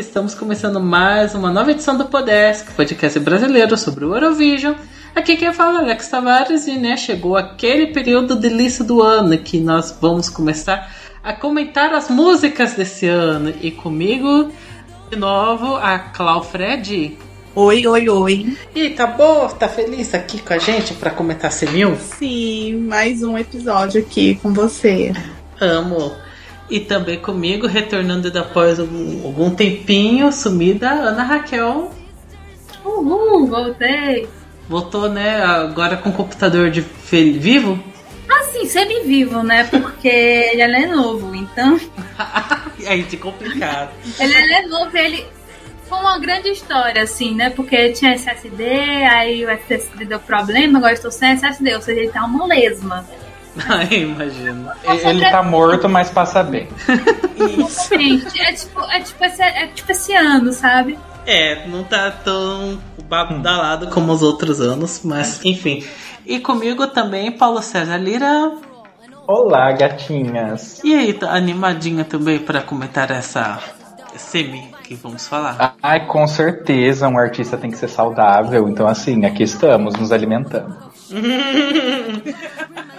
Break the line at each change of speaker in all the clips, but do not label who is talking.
Estamos começando mais uma nova edição do Podesk, podcast brasileiro sobre o Eurovision. Aqui quem fala é Alex Tavares e né, chegou aquele período delícia do ano que nós vamos começar a comentar as músicas desse ano. E comigo, de novo, a Clau Fred.
Oi, oi, oi.
E tá boa? Tá feliz aqui com a gente para comentar Semil?
Sim, mais um episódio aqui com você.
Amo. E também comigo, retornando após algum, algum tempinho, sumida, Ana Raquel.
Uhul, voltei.
Voltou, né? Agora com o computador de vivo?
Ah, sim, semi-vivo, né? Porque ele é novo, então.
Aí de complicado.
ele é novo, ele. Foi uma grande história, assim, né? Porque tinha SSD, aí o SSD deu problema, agora estou sem SSD, ou seja, ele tá uma lesma.
Ai, imagino.
Ele tá morto, mas passa bem.
Isso. É tipo, é, tipo esse, é tipo esse ano, sabe?
É, não tá tão badalado como os outros anos, mas enfim. E comigo também, Paulo César Lira.
Olá, gatinhas.
E aí, tá animadinha também para comentar essa semi que vamos falar?
Ai, com certeza, um artista tem que ser saudável. Então, assim, aqui estamos, nos alimentando.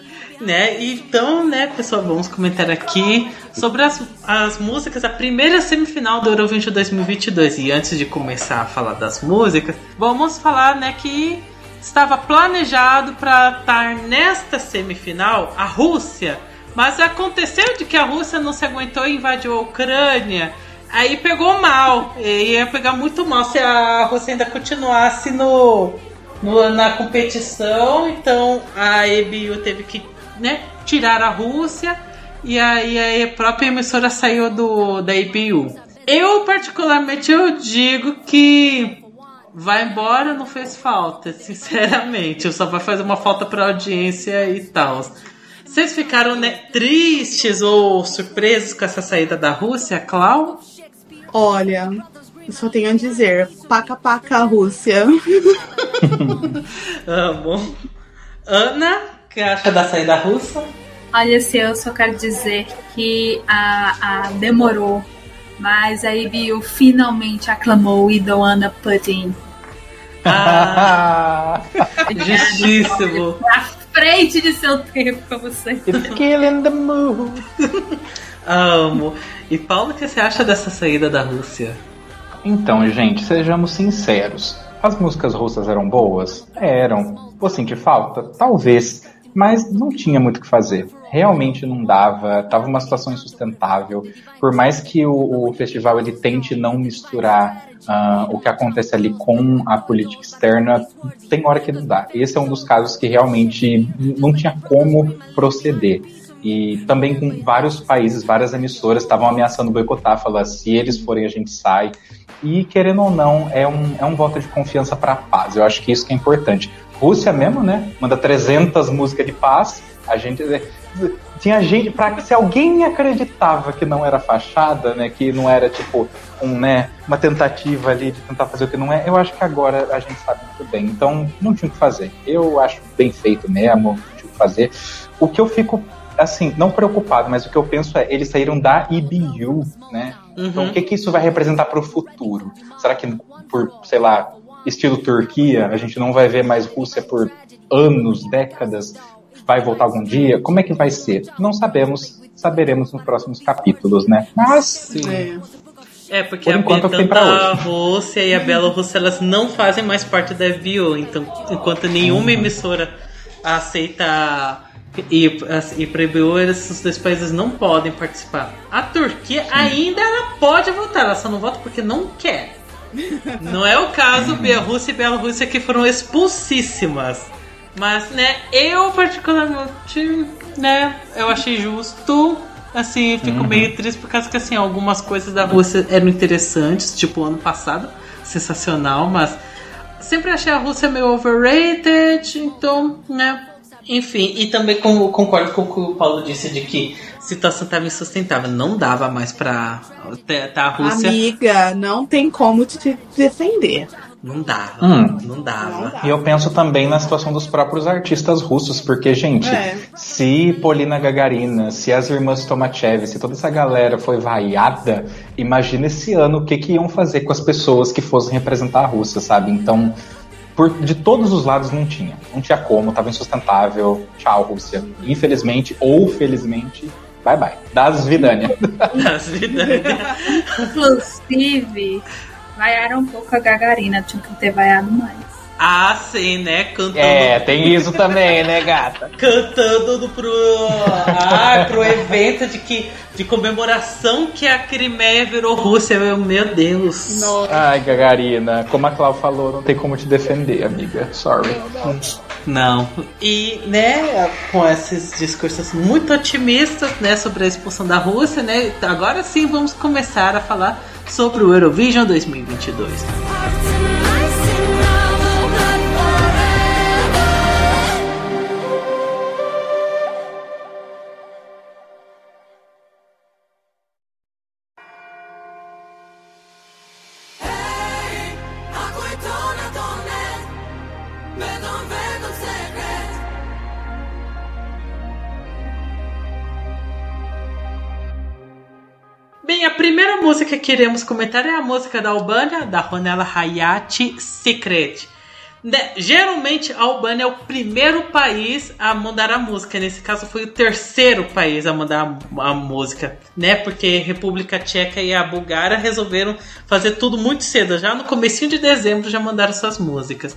né? Então, né, pessoal, vamos comentar aqui sobre as, as músicas, a primeira semifinal do Eurovision 2022. E antes de começar a falar das músicas, vamos falar, né, que estava planejado para estar nesta semifinal a Rússia, mas aconteceu de que a Rússia não se aguentou e invadiu a Ucrânia. Aí pegou mal, e ia pegar muito mal se a Rússia ainda continuasse no, no na competição. Então a EBU teve que né, tirar a Rússia e aí a própria emissora saiu do da IBU. Eu particularmente eu digo que vai embora não fez falta, sinceramente. Só vai fazer uma falta para audiência e tal. Vocês ficaram né, tristes ou surpresos com essa saída da Rússia, Clau?
Olha, eu só tenho a dizer, paca paca Rússia.
Amo. Ana? Que acha da saída russa?
Olha, se eu só quero dizer que a, a demorou, mas a IBU finalmente aclamou Idoana Putin.
Ah, justíssimo.
À frente de seu tempo pra você.
It's killing the mood.
Amo. E Paulo, o que você acha dessa saída da Rússia?
Então, gente, sejamos sinceros. As músicas russas eram boas? Eram. Vou sentir falta? Talvez mas não tinha muito o que fazer. Realmente não dava, tava uma situação insustentável. Por mais que o, o festival ele tente não misturar uh, o que acontece ali com a política externa, tem hora que não dá. Esse é um dos casos que realmente não tinha como proceder. E também com vários países, várias emissoras estavam ameaçando boicotar, falar se eles forem a gente sai. E querendo ou não, é um, é um voto de confiança para a paz. Eu acho que isso que é importante. Rússia mesmo, né? Manda 300 músicas de paz. A gente tinha gente para se alguém acreditava que não era fachada, né, que não era tipo um, né, uma tentativa ali de tentar fazer o que não é, eu acho que agora a gente sabe muito bem. Então não tinha o que fazer. Eu acho bem feito mesmo, não tinha o que fazer. O que eu fico assim, não preocupado, mas o que eu penso é, eles saíram da IBU, né? Uhum. Então o que que isso vai representar para o futuro? Será que por, sei lá, estilo Turquia, a gente não vai ver mais Rússia por anos, décadas, vai voltar algum dia? Como é que vai ser? Não sabemos, saberemos nos próximos capítulos, né?
Mas sim. É. É, porque Por a, tanto a Rússia e a Bielorrússia elas não fazem mais parte da FBO, então enquanto nenhuma uhum. emissora aceita para a FBO, esses dois países não podem participar. A Turquia Sim. ainda ela pode votar, ela só não vota porque não quer. Não é o caso Bielorrússia e Bielorrússia que foram expulsíssimas. Mas, né, eu particularmente, né, eu achei justo. Assim, fico uhum. meio triste por causa que, assim, algumas coisas da Rússia eram interessantes, tipo ano passado, sensacional, mas sempre achei a Rússia meio overrated, então, né, enfim, e também concordo com o que o Paulo disse de que a situação estava insustentável. Não dava mais para tá, a Rússia.
Amiga, não tem como te defender.
Não dava,
Hum.
não dava.
Não.
E eu penso também na situação dos próprios artistas russos, porque, gente,
É.
se Polina Gagarina, se as irmãs Tomachev, se toda essa galera foi vaiada, imagina esse ano o que, que iam fazer com as pessoas que fossem representar a Rússia, sabe? Então, por, de todos os lados não tinha. Não tinha como, tava insustentável. Tchau, Rússia. Infelizmente ou felizmente, bye bye. Das Vidânia.
As vidas.
Inclusive, vaiaram um pouco a Gagarina, tinha que ter vaiado mais.
Ah, sim, né? Cantando,
É, tem isso também, né, gata?
cantando pro, ah, pro evento de, que, de comemoração que a Crimeia virou Rússia. Eu, Meu Deus.
Nossa.
Ai, Gagarina, como a Clau falou, não tem como te defender, amiga. Sorry.
Não. E, né, com esses discursos muito otimistas, né, sobre a expulsão da Rússia, né, agora sim vamos começar a falar sobre o Eurovision 2022. Música que iremos comentar é a música da Albânia, da Ronela Hayati, Secret. Né, Geralmente a Albânia é o primeiro país a mandar a música. Nesse caso foi o terceiro país a mandar a, a música, né? Porque República Tcheca e a Bulgária resolveram fazer tudo muito cedo. Já no comecinho de dezembro já mandaram suas músicas.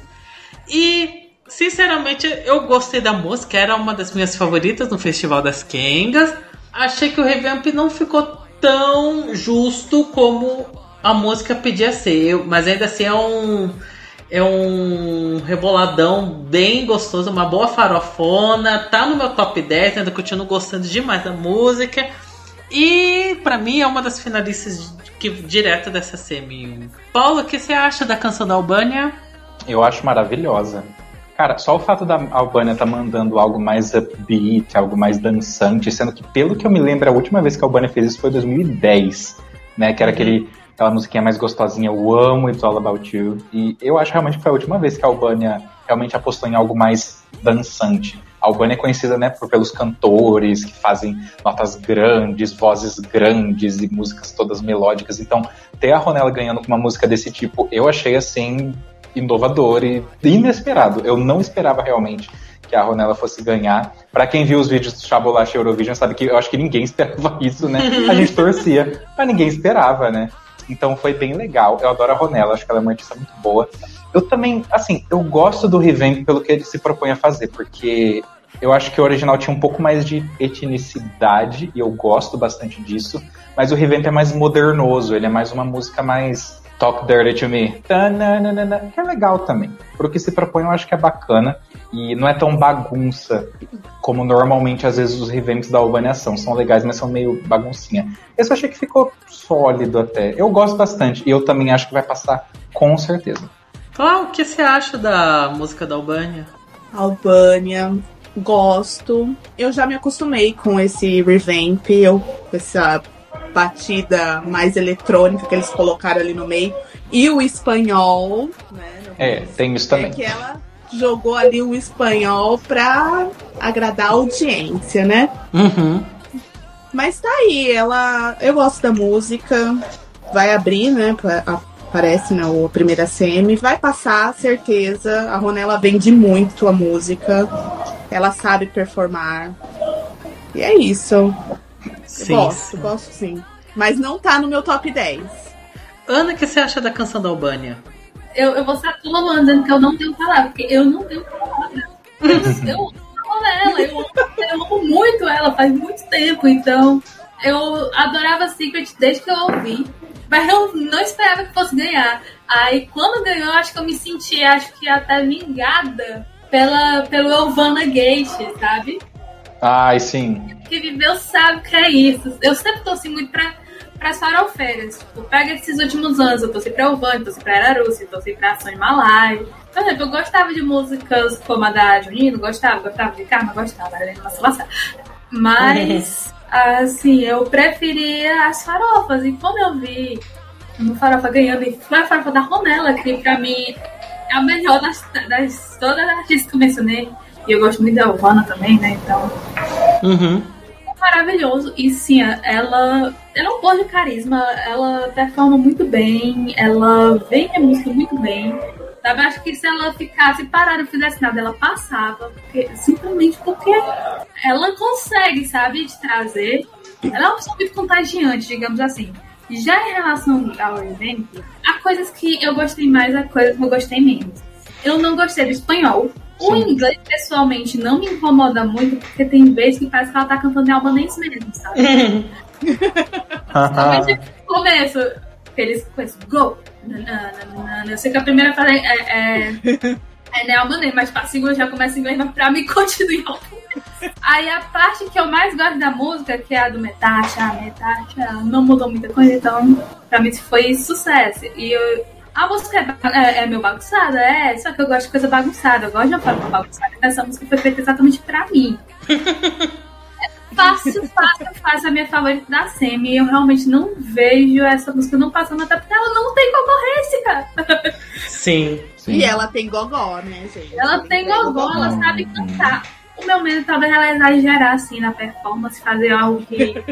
E sinceramente eu gostei da música, era uma das minhas favoritas no Festival das Kengas. Achei que o revamp não ficou tão justo como a música pedia ser, mas ainda assim é um é um reboladão bem gostoso, uma boa farofona, tá no meu top 10, ainda continuo gostando demais da música. E pra mim é uma das finalistas que, direta dessa semi. Paulo, o que você acha da canção da Albânia?
Eu acho maravilhosa. Cara, só o fato da Albânia estar mandando algo mais upbeat, algo mais dançante, sendo que, pelo que eu me lembro, a última vez que a Albânia fez isso foi em 2010, né? Que era aquele, aquela musiquinha mais gostosinha, eu amo It's All About You. E eu acho realmente que foi a última vez que a Albânia realmente apostou em algo mais dançante. A Albânia é conhecida, né, por, pelos cantores que fazem notas grandes, vozes grandes e músicas todas melódicas. Então, ter a Ronella ganhando com uma música desse tipo, eu achei assim inovador e inesperado. Eu não esperava realmente que a Ronella fosse ganhar. Pra quem viu os vídeos do Chabolache Eurovision, sabe que eu acho que ninguém esperava isso, né? A gente torcia, mas ninguém esperava, né? Então foi bem legal. Eu adoro a Ronella, acho que ela é uma artista muito boa. Eu também, assim, eu gosto do revamp pelo que ele se propõe a fazer, porque eu acho que o original tinha um pouco mais de etnicidade, e eu gosto bastante disso, mas o revamp é mais modernoso, ele é mais uma música mais Talk Dirty to Me, Tananana, que é legal também. Pro que se propõe, eu acho que é bacana, e não é tão bagunça como normalmente às vezes os revamps da Albânia são. São legais, mas são meio baguncinha. Esse eu achei que ficou sólido até. Eu gosto bastante, e eu também acho que vai passar com certeza.
Clau, o que você acha da música da Albânia?
Albânia, gosto. Eu já me acostumei com esse revamp, eu, com essa batida mais eletrônica que eles colocaram ali no meio. E o espanhol, né?
É, tem isso também.
É que ela jogou ali o espanhol pra agradar a audiência, né?
Uhum.
Mas tá aí, ela. Eu gosto da música. Vai abrir, né? Aparece na a primeira semi. Vai passar, certeza. A Ronella vende muito a música. Ela sabe performar. E é isso.
Sim.
gosto, gosto sim. Mas não tá no meu top 10.
Ana, o que você acha da canção da Albânia?
Eu, eu vou estar toda mano dizendo que eu não tenho palavra, porque eu não tenho palavra. Eu, eu amo ela, eu amo, eu amo muito ela faz muito tempo, então eu adorava Secret desde que eu ouvi, mas eu não esperava que fosse ganhar. Aí quando ganhou, acho que eu me senti, acho que até vingada pela, pelo Elvana Gate, sabe?
Ai, sim.
que viveu sabe o que é isso. Eu sempre torci muito pra, pras farofeiras. Tipo, pega esses últimos anos, eu torci pra Elvane, torci pra Araruci, torci pra Sônia Malai. Por exemplo, eu gostava de músicas como a da Junino, gostava, gostava de Karma, gostava, era uma Salazar. Mas, assim, eu preferia as farofas. E quando eu vi no Farofa ganhando, e foi a Farofa da Ronella, que pra mim é a melhor das, das todas as artistas que eu mencionei. E eu gosto muito da Alvana também, né? Então.
Uhum.
É maravilhoso. E sim, ela, ela é um pôr de carisma, ela performa muito bem, ela vende a música muito bem. Sabe? Acho que se ela ficasse parada e fizesse nada, ela passava. Porque, simplesmente porque ela consegue, sabe, de trazer. Ela é uma pessoa muito contagiante, digamos assim. Já em relação ao evento, há coisas que eu gostei mais, há coisas que eu gostei menos. Eu não gostei do espanhol. O
Sim.
inglês, pessoalmente, não me incomoda muito, porque tem vezes que parece que ela tá cantando em albanês mesmo, sabe? Principalmente no começo, eles começam, go! nananana. Eu sei que a primeira frase é, é, é nealmanês, mas pra segunda já começa em inglês, mas pra mim continua em albanês. Aí a parte que eu mais gosto da música, que é a do Metasha, Metasha, não mudou muita coisa, então pra mim foi sucesso. E eu- a música é, é, é meio bagunçada, é, só que eu gosto de coisa bagunçada, eu gosto de uma forma bagunçada. Essa música foi feita exatamente pra mim. É Fácil, fácil, fácil, a minha favorita da Semi. Eu realmente não vejo essa música não passando até porque ela não tem concorrência.
Sim.
Sim.
E ela tem gogó, né, gente?
Ela tem gogó, ela sabe cantar. O meu medo talvez ela exagerar assim na performance, fazer algo que.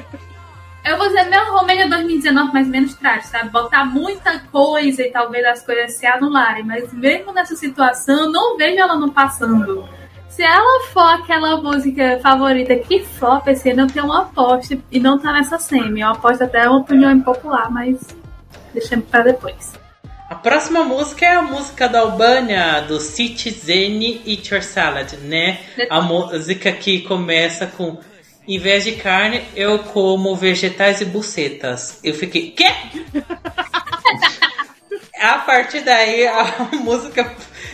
Eu vou dizer meu Romênia 2019 mais ou menos trágico, sabe? Botar muita coisa e talvez as coisas se anularem, mas mesmo nessa situação, eu não vejo ela não passando. Se ela for aquela música favorita que flop esse ano, eu tenho uma aposta e não tá nessa semi. Eu aposto até uma opinião impopular, mas deixamos pra depois.
A próxima música é a música da Albânia, do Citizen Eat Your Salad, né? A música que começa com Em vez de carne, eu como vegetais e bucetas. Eu fiquei, quê? a partir daí, a música.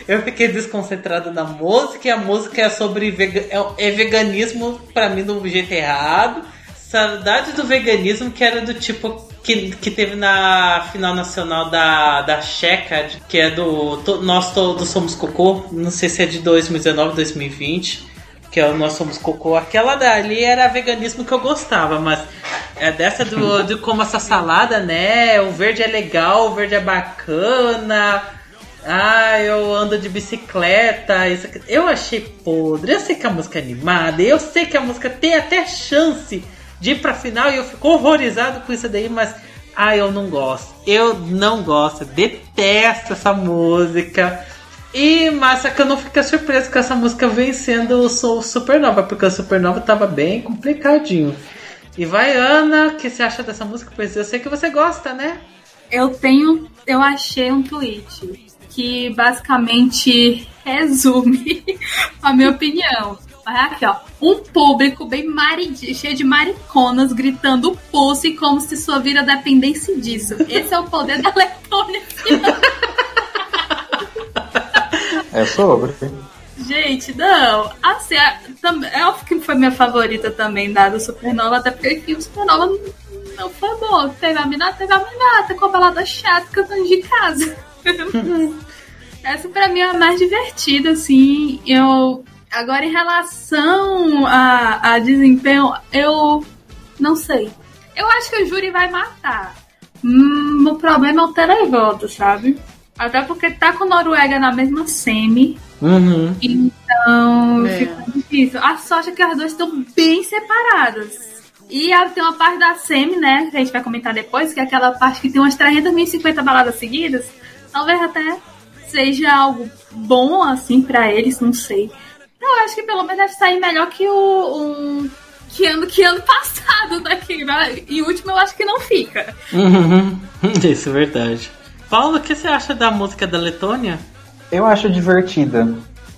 Eu fiquei desconcentrado na música e a música é sobre é, é veganismo pra mim do jeito errado. Saudade do veganismo que era do tipo que, que teve na final nacional da, da Checa, que é do to- Nós Todos Somos Cocô. Não sei se é de 2019, 2020 que é o Nós Somos Cocô. Aquela dali era veganismo que eu gostava, mas é dessa do, de como essa salada, né? O verde é legal, o verde é bacana. Ah, eu ando de bicicleta. Isso aqui. Eu achei podre. Eu sei que a música é animada, eu sei que a música tem até chance de ir pra final e eu fico horrorizado com isso daí, mas. Ah, eu não gosto. Eu não gosto. Detesto essa música. E massa que eu não fiquei surpreso com essa música vencendo o Soul Supernova, porque o Supernova tava bem complicadinho. E vai, Ana, o que você acha dessa música? Pois eu sei que você gosta, né?
Eu tenho. Eu achei um tweet que basicamente resume a minha opinião. Olha aqui, ó. Um público bem mari... cheio de mariconas gritando pussy como se sua vida dependesse disso. Esse é o poder da Letônia.
É sobre.
Gente, não. Assim, é, tam- é óbvio que foi minha favorita também, da do Supernova, até porque enfim, o Supernova não, não foi bom. Teve a mina, teve a minata com a balada chata cantando de casa. Essa pra mim é a mais divertida, assim. Eu. Agora, em relação a, a desempenho, eu não sei. Eu acho que o júri vai matar. Hum, o problema é o televoto, sabe? Até porque tá com Noruega na mesma semi.
Uhum.
Então,
É.
fica difícil. A sorte é que as duas estão bem separadas. E tem uma parte da semi, né? Que a gente vai comentar depois, que é aquela parte que tem umas 350 baladas seguidas. Talvez até seja algo bom, assim, pra eles, não sei. Eu acho que pelo menos deve sair melhor que o. um- que, ano, que ano passado daqui. né? E o último eu acho que não fica.
Uhum. Isso é verdade. Paulo, o que você acha da música da Letônia?
Eu acho divertida.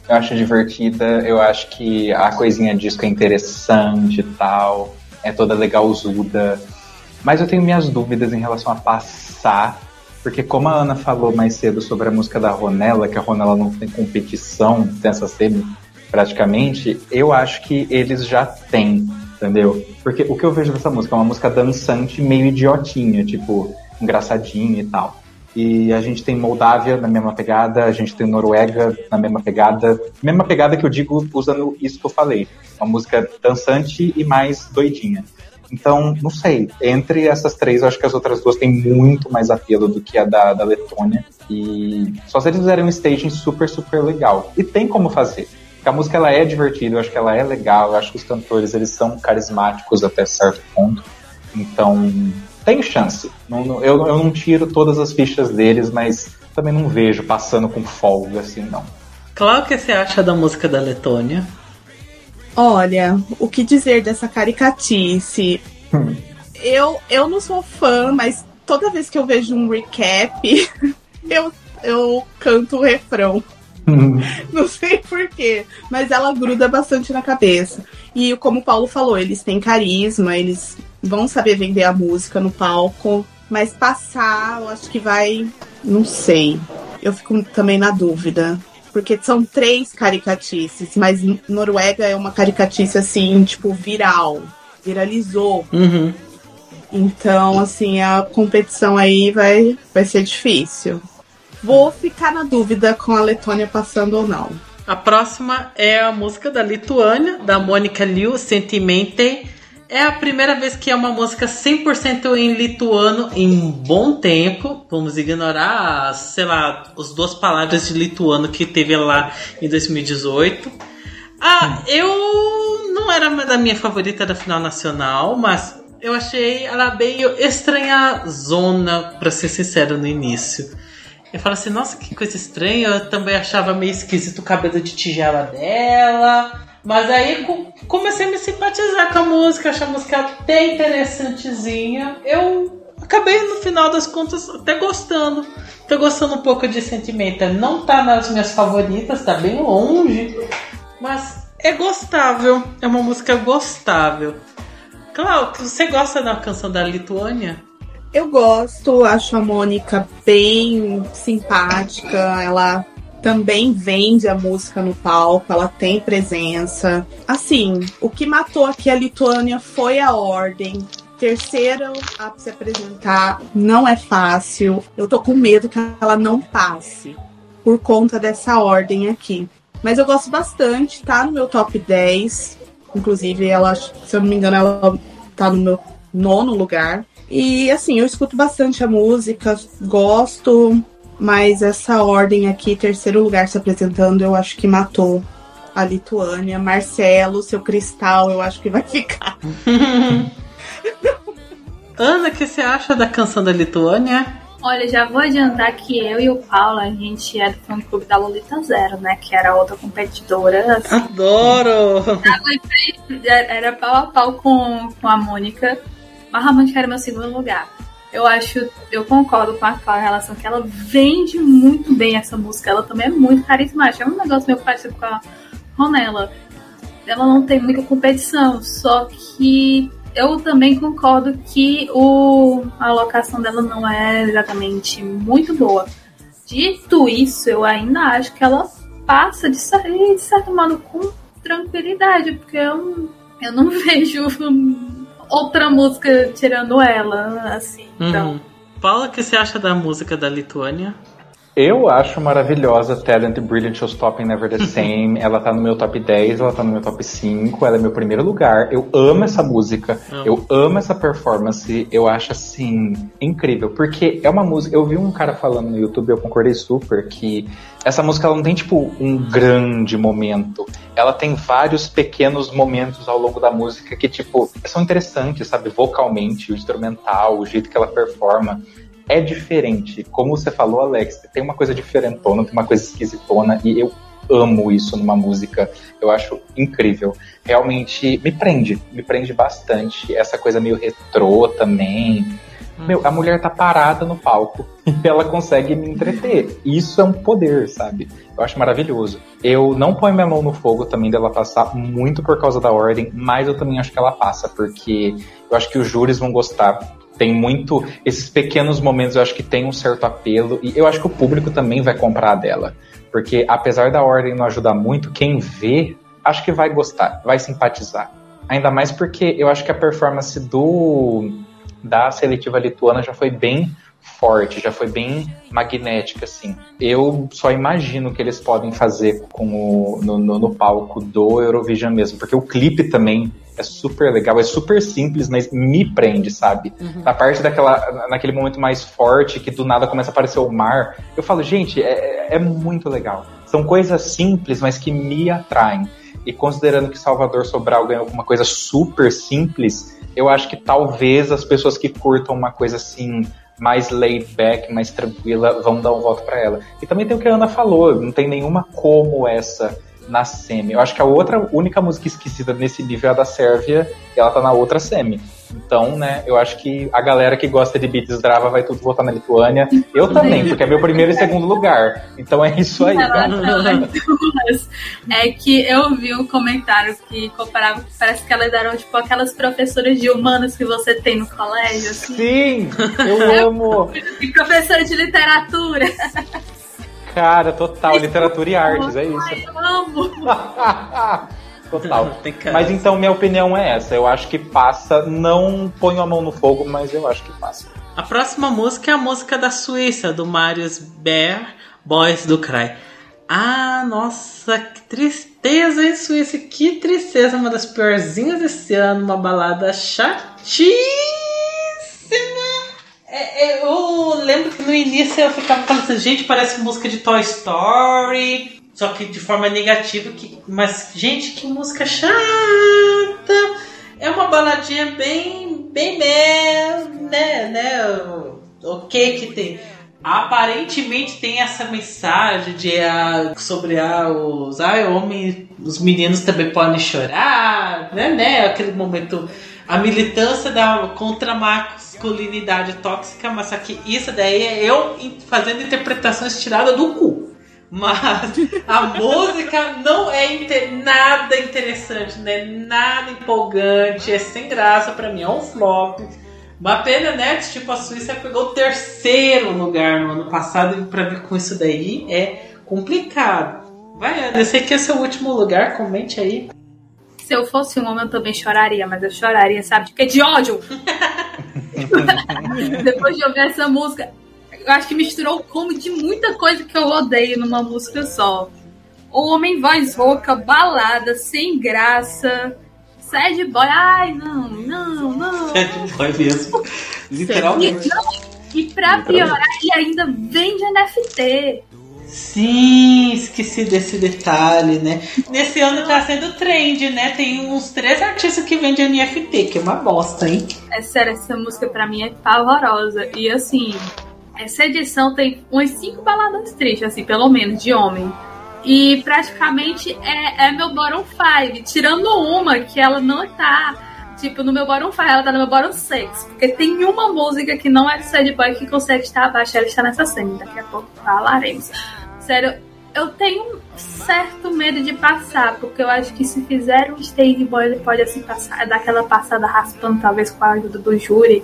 Eu acho divertida. Eu acho que a coisinha disco é interessante e tal. É toda legalzuda. Mas eu tenho minhas dúvidas em relação a passar. Porque como a Ana falou mais cedo sobre a música da Ronella, que a Ronella não tem competição dessa semi praticamente, eu acho que eles já têm, entendeu? Porque o que eu vejo dessa música é uma música dançante meio idiotinha, tipo, engraçadinha e tal. E a gente tem Moldávia na mesma pegada, a gente tem Noruega na mesma pegada. Mesma pegada que eu digo usando isso que eu falei. Uma música dançante e mais doidinha. Então, não sei. Entre essas três, eu acho que as outras duas têm muito mais apelo do que a da, da Letônia. E só se eles fizerem um staging super, super legal. E tem como fazer. Porque a música ela é divertida, eu acho que ela é legal, eu acho que os cantores eles são carismáticos até certo ponto. Então, tem chance. Não, não, eu, eu não tiro todas as fichas deles, mas também não vejo passando com folga assim, não.
Claro que você acha da música da Letônia.
Olha, o que dizer dessa caricatice? Hum. Eu, eu não sou fã, mas toda vez que eu vejo um recap, eu, eu canto o refrão. Não sei porquê, mas ela gruda bastante na cabeça. E como o Paulo falou, eles têm carisma, eles vão saber vender a música no palco, mas passar, eu acho que vai. Não sei. Eu fico também na dúvida. Porque são três caricatices, mas Noruega é uma caricatice assim, tipo, viral. Viralizou.
Uhum.
Então, assim, a competição aí vai, vai ser difícil. Vou ficar na dúvida com a Letônia passando ou não.
A próxima é a música da Lituânia, da Mônica Liu, Sentimente. É a primeira vez que é uma música 100% em lituano em um bom tempo. Vamos ignorar, sei lá, as duas palavras de lituano que teve lá em 2018. Ah, eu não era da minha favorita da final nacional, mas eu achei ela bem estranha zona, para ser sincero, no início. Eu falo assim, nossa, que coisa estranha. Eu também achava meio esquisito o cabelo de tigela dela. Mas aí comecei a me simpatizar com a música, achei a música até interessantezinha. Eu acabei no final das contas até gostando. Tô gostando um pouco de Sentimenta. Não tá nas minhas favoritas, tá bem longe. Mas é gostável. É uma música gostável. Cláudio, você gosta da canção da Lituânia?
Eu gosto, acho a Mônica bem simpática, ela também vende a música no palco, ela tem presença. Assim, o que matou aqui a Lituânia foi a ordem. Terceiro a se apresentar não é fácil. Eu tô com medo que ela não passe por conta dessa ordem aqui. Mas eu gosto bastante, tá no meu top 10. Inclusive, ela, se eu não me engano, ela tá no meu nono lugar. E assim, eu escuto bastante a música, gosto, mas essa ordem aqui, terceiro lugar se apresentando, eu acho que matou a Lituânia. Marcelo, seu cristal, eu acho que vai ficar.
Ana, o que você acha da canção da Lituânia?
Olha, já vou adiantar que eu e o Paulo, a gente é do fã clube da Lolita Zero, né? Que era outra competidora.
Assim. Adoro!
Era pau a pau com, com a Mônica. Mas a Mônica era meu segundo lugar. Eu acho, eu concordo com a Clara em relação que ela vende muito bem essa música. Ela também é muito carismática. É um negócio meio parecido com a Ronella. Ela não tem muita competição, só que eu também concordo que o, a alocação dela não é exatamente muito boa. Dito isso, eu ainda acho que ela passa de, de certo modo com tranquilidade, porque eu, eu não vejo outra música tirando ela, assim. Então.
Uhum. Paula, o que você acha da música da Lituânia?
Eu acho maravilhosa Talent Brilliant Showstopping Never the Same. ela tá no meu top 10, ela tá no meu top 5, ela é meu primeiro lugar. Eu amo essa música, eu amo essa performance, eu acho assim incrível, porque é uma música. Eu vi um cara falando no YouTube, eu concordei super, que essa música ela não tem tipo um grande momento. Ela tem vários pequenos momentos ao longo da música que, tipo, são interessantes, sabe? Vocalmente, o instrumental, o jeito que ela performa é diferente. Como você falou, Alex, tem uma coisa diferentona, tem uma coisa esquisitona, e eu amo isso numa música. Eu acho incrível. Realmente me prende, me prende bastante. Essa coisa meio retrô também. Meu, a mulher tá parada no palco e ela consegue me entreter. Isso é um poder, sabe? Eu acho maravilhoso. Eu não ponho minha mão no fogo também dela passar muito por causa da ordem, mas eu também acho que ela passa, porque eu acho que os júris vão gostar tem muito. Esses pequenos momentos eu acho que tem um certo apelo. E eu acho que o público também vai comprar dela. Porque apesar da ordem não ajudar muito, quem vê, acho que vai gostar, vai simpatizar. Ainda mais porque eu acho que a performance do da seletiva lituana já foi bem forte, já foi bem magnética, assim. Eu só imagino o que eles podem fazer com o, no, no, no palco do Eurovision mesmo, porque o clipe também é super legal, é super simples, mas me prende, sabe? Uhum. Na parte daquela, naquele momento mais forte, que do nada começa a aparecer o mar, eu falo, gente, é, é muito legal. São coisas simples, mas que me atraem. E considerando que Salvador Sobral ganhou uma coisa super simples, eu acho que talvez as pessoas que curtam uma coisa assim mais laid back, mais tranquila, vão dar um voto para ela. E também tem o que a Ana falou, não tem nenhuma como essa na semi. Eu acho que a outra única música esquecida nesse nível é a da Sérvia, e ela tá na outra semi. Então, né, eu acho que a galera que gosta de beats drava vai tudo votar na Lituânia. Eu também, porque é meu primeiro e segundo lugar. Então é isso aí.
É que eu vi um comentário que comparava, parece que elas eram tipo aquelas professoras de humanos que você tem no colégio. Assim.
Sim, eu amo.
E professora de literatura.
Cara, total, literatura e artes, é isso.
Ai, eu amo.
Total. Mas então minha opinião é essa. Eu acho que passa. Não ponho a mão no fogo, mas eu acho que passa.
A próxima música é a música da Suíça, do Marius Bear, Boys do Cry. Ah, nossa, que tristeza, hein, Suíça? Que tristeza, uma das piorzinhas desse ano, uma balada chatíssima. É, é, eu lembro que no início eu ficava falando assim, gente, parece música de Toy Story, só que de forma negativa. Que, mas, gente, que música chata! É uma baladinha bem, bem né, né? O que que tem? Aparentemente tem essa mensagem de a, sobre a, os ah, homens, os meninos também podem chorar, né, né? Aquele momento, a militância da contra Marcos masculinidade tóxica, mas só que isso daí é eu fazendo interpretações tiradas do cu. Mas a música não é inter nada interessante, né? Nada empolgante, é sem graça para mim, é um flop. Uma pena, né? Tipo, a Suíça pegou o terceiro lugar no ano passado e pra mim com isso daí é complicado. Vai, Ana, eu sei que é o último lugar, comente aí.
Se eu fosse um homem, eu também choraria, mas eu choraria, sabe? De que? De ódio! Depois de ouvir essa música, eu acho que misturou o come de muita coisa que eu odeio numa música só. Homem voz rouca, balada, sem graça. Sad boy, ai, não, não, não.
Sad boy mesmo. Literalmente.
E, e pra piorar, ele ainda vende NFT.
Sim, esqueci desse detalhe, né? Nesse ano tá sendo trend, né? Tem uns três artistas que vendem NFT, que é uma bosta, hein?
É sério, essa música pra mim é pavorosa. E assim, essa edição tem umas cinco baladas tristes, assim, pelo menos, de homem. E praticamente é, é meu bottom five, tirando uma que ela não tá tipo, no meu bottom 5, ela tá no meu bottom 6. Porque tem uma música que não é de sad boy que consegue estar abaixo, ela está nessa cena. Daqui a pouco falaremos. Sério, eu tenho certo medo de passar, porque eu acho que se fizer um stage boy, ele pode assim passar, dar aquela passada raspando, talvez com a ajuda do júri.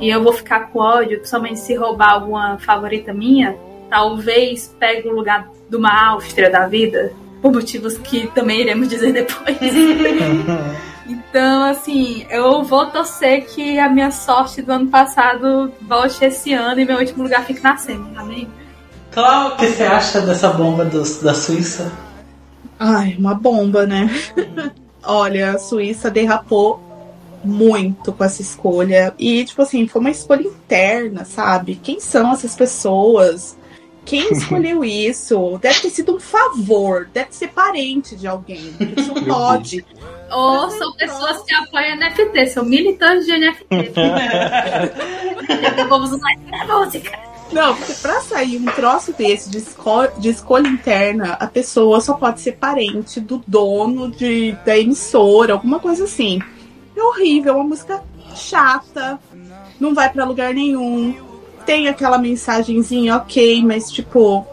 E eu vou ficar com ódio, principalmente se roubar alguma favorita minha. Talvez pegue o lugar de uma Áustria da vida, por motivos que também iremos dizer depois. Então, assim, eu vou torcer que a minha sorte do ano passado volte esse ano e meu último lugar fique na semi, amém?
Cláudio, o que você acha dessa bomba dos, da Suíça?
Ai, uma bomba, né? Olha, a Suíça derrapou muito com essa escolha. E, tipo assim, foi uma escolha interna, sabe? Quem são essas pessoas? Quem escolheu isso? Deve ter sido um favor, deve ser parente de alguém. Isso não pode.
Ou são pessoas que apoiam NFT, são militantes de NFT. Vamos usar essa música.
Não, porque pra sair um troço desse de, esco de escolha interna, a pessoa só pode ser parente do dono de, da emissora, alguma coisa assim. É horrível, é uma música chata, não vai para lugar nenhum. Tem aquela mensagenzinha, ok, mas tipo,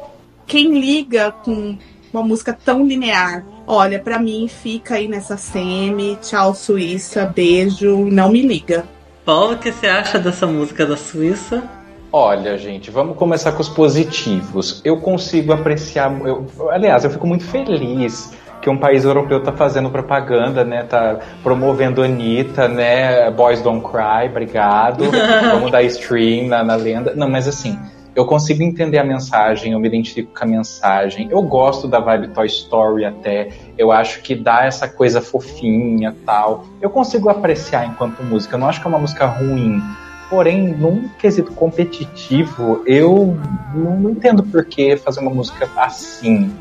quem liga com uma música tão linear? Olha, para mim fica aí nessa semi, tchau Suíça, beijo, não me liga.
Paulo, o que você acha dessa música da Suíça?
Olha, gente, vamos começar com os positivos. Eu consigo apreciar. Eu, aliás, eu fico muito feliz que um país europeu tá fazendo propaganda, né? Tá promovendo Anitta, né? Boys Don't Cry, obrigado. Vamos dar stream na, na lenda. Não, mas assim, eu consigo entender a mensagem, eu me identifico com a mensagem. Eu gosto da vibe Toy Story até. Eu acho que dá essa coisa fofinha tal. Eu consigo apreciar enquanto música. Eu não acho que é uma música ruim. Porém, num quesito competitivo, eu não entendo por que fazer uma música assim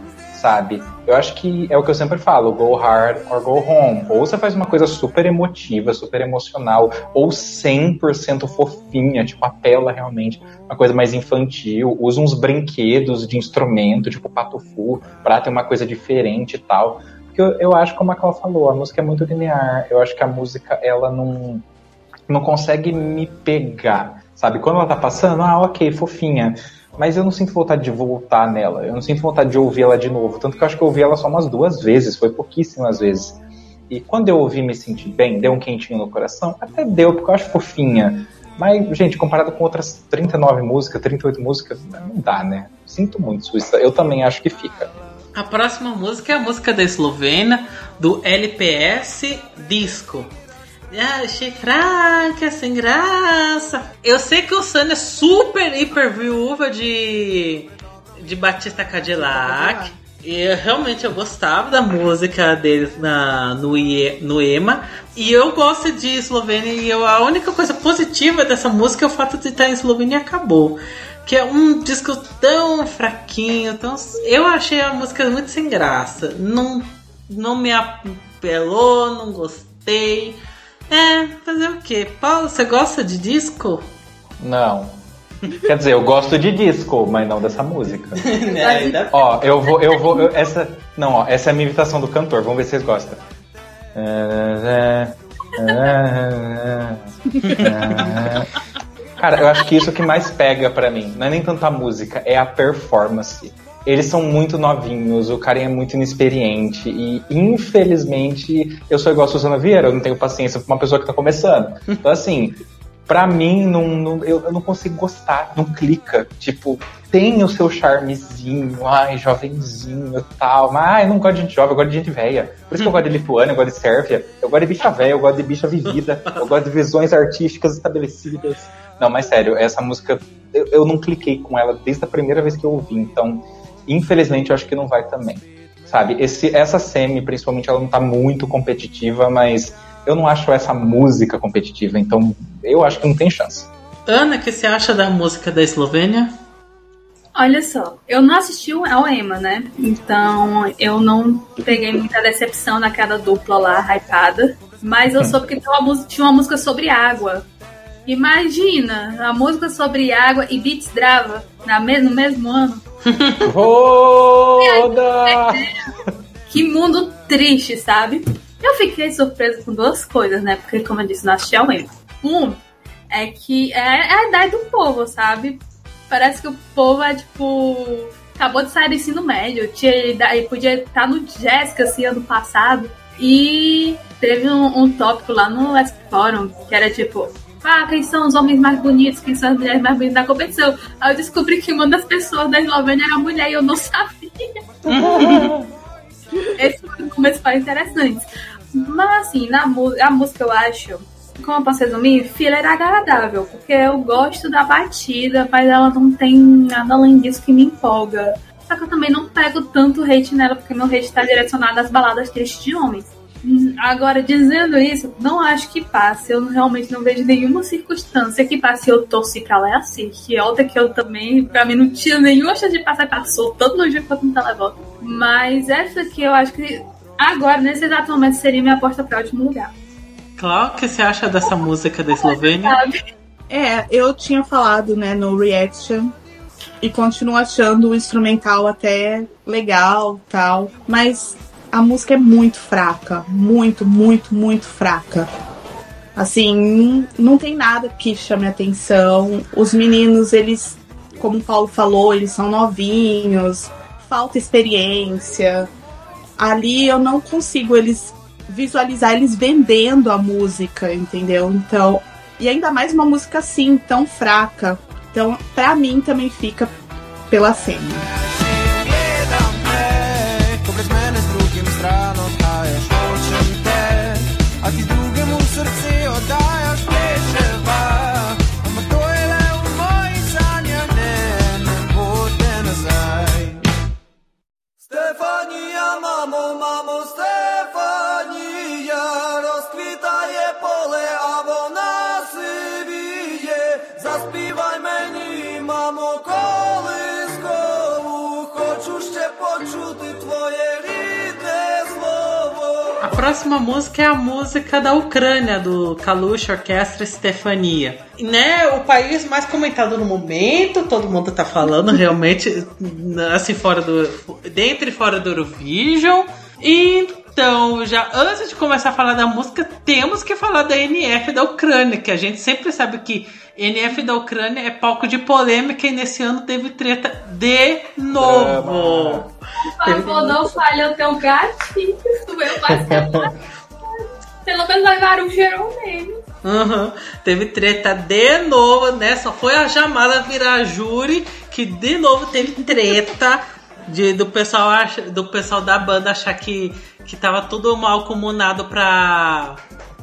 sabe? Eu acho que é o que eu sempre falo, go hard or go home. Ou você faz uma coisa super emotiva, super emocional, ou 100% fofinha, tipo, apela realmente, uma coisa mais infantil, usa uns brinquedos de instrumento, tipo patufu, pra ter uma coisa diferente e tal. Porque eu, eu acho, como a Cláudia falou, a música é muito linear. Eu acho que a música, ela não, não consegue me pegar, sabe? Quando ela tá passando, ah, ok, fofinha mas eu não sinto vontade de voltar nela. Eu não sinto vontade de ouvir ela de novo. Tanto que eu acho que eu ouvi ela só umas duas vezes, foi pouquíssimas vezes. E quando eu ouvi me sentir bem, deu um quentinho no coração, até deu, porque eu acho fofinha. Mas, gente, comparado com outras 39 músicas, 38 músicas, não dá, né? Sinto muito, Suíça. Eu também acho que fica.
A próxima música é a música da Eslovênia, do LPS Disco. Ah, achei fraca, sem graça. Eu sei que o Sun é super, hiper viúva de, de Batista Cadillac. E eu, realmente eu gostava da música deles na, no, IE, no EMA. E eu gosto de Eslovênia. E eu, a única coisa positiva dessa música é o fato de estar em Eslovênia e acabou. Que é um disco tão fraquinho. Tão, eu achei a música muito sem graça. Não, não me apelou, não gostei. É, fazer o quê? Paulo, você gosta de disco?
Não. Quer dizer, eu gosto de disco, mas não dessa música. é, ó, eu vou, eu vou, eu, essa, não, ó, essa é a minha imitação do cantor. Vamos ver se vocês gostam. Cara, eu acho que isso que mais pega para mim, não é nem tanto a música, é a performance eles são muito novinhos, o cara é muito inexperiente e infelizmente eu sou igual a Susana Vieira, eu não tenho paciência pra uma pessoa que tá começando. Então assim, pra mim não, não eu, eu, não consigo gostar, não clica. Tipo, tem o seu charmezinho, ai, jovenzinho e tal, mas ai, eu não gosto de gente jovem, eu gosto de gente velha. Por isso que eu gosto de Lituânia, eu gosto de Sérvia, eu gosto de bicha velha, eu gosto de bicha vivida, eu gosto de visões artísticas estabelecidas. Não, mas sério, essa música eu, eu não cliquei com ela desde a primeira vez que eu ouvi, então infelizmente eu acho que não vai também. Sabe, Esse, essa semi, principalmente, ela não tá muito competitiva, mas eu não acho essa música competitiva, então eu acho que não tem chance.
Ana, o que você acha da música da Eslovênia?
Olha só, eu não assisti ao EMA, né? Então eu não peguei muita decepção naquela dupla lá, hypada. Mas eu hum. soube que tinha uma música sobre água. Imagina, a música sobre água e Beats Drava na no mesmo ano.
Roda!
que mundo triste, sabe? Eu fiquei surpresa com duas coisas, né? Porque, como eu disse, ao mesmo. Um é que é a idade do povo, sabe? Parece que o povo é tipo. Acabou de sair do ensino médio, tinha, podia estar no Jéssica assim ano passado. E teve um, um tópico lá no West Forum que era tipo: ah, quem são os homens mais bonitos, quem são as mulheres mais bonitas da competição. Aí eu descobri que uma das pessoas da Eslovênia era mulher e eu não sabia. Esse foi um começo foi interessante. Mas assim, na a música eu acho, como eu posso resumir, fila era agradável, porque eu gosto da batida, mas ela não tem nada além disso que me empolga. Só que eu também não pego tanto hate nela, porque meu hate está direcionado às baladas tristes de homens. Agora, dizendo isso, não acho que passe. Eu realmente não vejo nenhuma circunstância que passe. Eu torci pra lá e assiste. E outra que eu também, pra mim, não tinha nenhuma chance de passar e passou todo no dia quanto no televoto. Mas essa aqui eu acho que agora, nesse exato momento, seria minha aposta pra último lugar.
Claro, o que você acha dessa música da Eslovênia?
É, eu tinha falado, né, no Reaction e continuo achando o instrumental até legal, tal, mas a música é muito fraca. Muito, muito, muito fraca. Assim, não tem nada que chame atenção. Os meninos, eles, como o Paulo falou, eles são novinhos, falta experiência. Ali eu não consigo eles visualizar eles vendendo a música, entendeu? Então, e ainda mais uma música assim, tão fraca. Então, pra mim também fica pela cena.
Mamo, mamo
próxima música é a música da Ucrânia, do Kalush Orquestra Stefania. Né, o país mais comentado no momento, todo mundo tá falando realmente, assim, fora do. dentro e fora do Eurovision. Então, já antes de começar a falar da música, temos que falar da NF da Ucrânia, que a gente sempre sabe que NF da Ucrânia é palco de polêmica e nesse ano teve treta de novo.
Por favor, não falha o teu gatinho. Meu uma- Pelo menos levaram um cheirão nele.
Uhum. Teve treta de novo, né? Só foi a Jamala virar júri que de novo teve treta de, do, pessoal acha, do pessoal da banda achar que, que tava tudo mal comunado pra,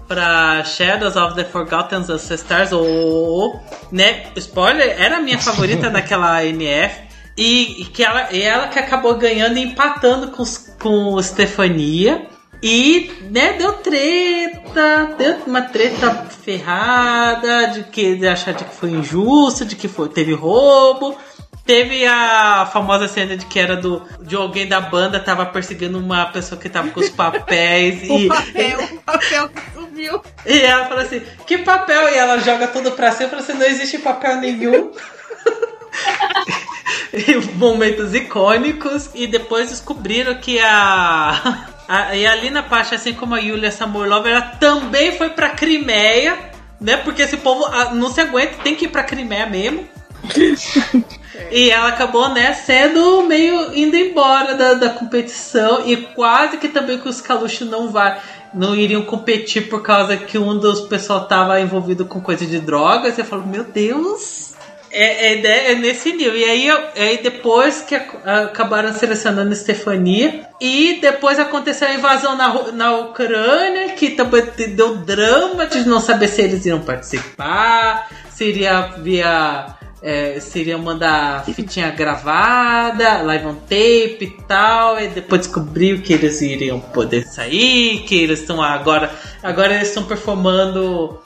pra Shadows of the Forgotten Ancestors, ou, né? Spoiler, era a minha favorita daquela NF. E, e que ela, e ela que acabou ganhando e empatando com, com o Stefania. E, né, deu treta, deu uma treta ferrada, de que de achar de que foi injusto, de que foi, teve roubo. Teve a famosa cena de que era do, de alguém da banda tava perseguindo uma pessoa que tava com os papéis
O
e,
papel, o papel que sumiu.
e ela fala assim, que papel? E ela joga tudo pra cima e fala assim, não existe papel nenhum. momentos icônicos. E depois descobriram que a. a e a Lina Pacha, assim como a Yulia Samorlov, ela também foi pra Crimeia, né? Porque esse povo ah, não se aguenta, tem que ir pra Crimeia mesmo. E ela acabou, né, sendo meio indo embora da, da competição e quase que também que os Kalush não vai, não iriam competir por causa que um dos pessoal tava envolvido com coisa de drogas. E eu falo, meu Deus, é, é, né, é nesse nível. E aí, aí depois que ac- acabaram selecionando Stefania e depois aconteceu a invasão na, na Ucrânia, que também deu drama de não saber se eles iriam participar, se iria via é, seria mandar fitinha gravada, live on tape e tal, e depois descobriu que eles iriam poder sair, que eles estão agora, agora eles estão performando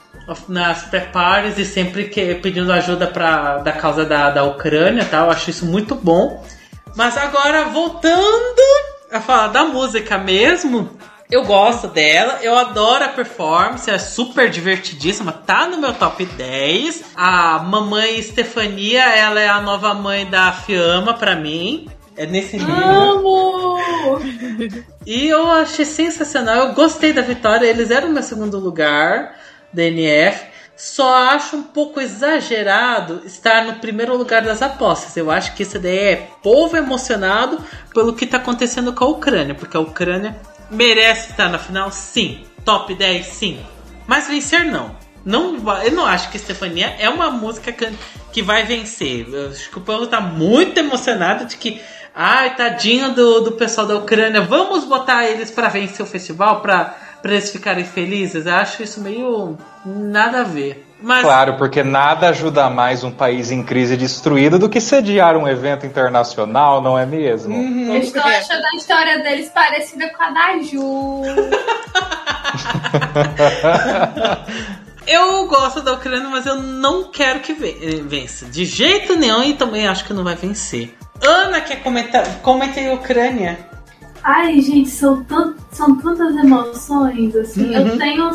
nas pré-parties e sempre que, pedindo ajuda para da causa da, da Ucrânia, tá? Eu acho isso muito bom. Mas agora voltando a falar da música mesmo, eu gosto dela, eu adoro a performance, é super divertidíssima, tá no meu top 10. A mamãe Stefania, ela é a nova mãe da Fiamma pra mim. É nesse nível.
Amo!
E eu achei sensacional, eu gostei da vitória, eles eram meu segundo lugar da NF. Só acho um pouco exagerado estar no primeiro lugar das apostas. Eu acho que isso daí é povo emocionado pelo que está acontecendo com a Ucrânia, porque a Ucrânia merece estar na final, sim. Top 10, sim. Mas vencer, não. Não eu não acho que Stefania é uma música que, vai vencer. Eu acho que o povo tá muito emocionado de que, ai, tadinho do, do pessoal da Ucrânia, vamos botar eles para vencer o festival, para eles ficarem felizes. Eu acho isso meio nada a ver. Mas
Claro, porque nada ajuda mais um país em crise destruído do que sediar um evento internacional, não é mesmo?
Eu estou achando a história deles parecida com a da Ju.
eu gosto da Ucrânia, mas eu não quero que eh, vença. De jeito nenhum e também acho que não vai vencer. Ana quer comentar. Comentei Ucrânia.
Ai, gente, são, são tantas emoções, assim. Eu tenho.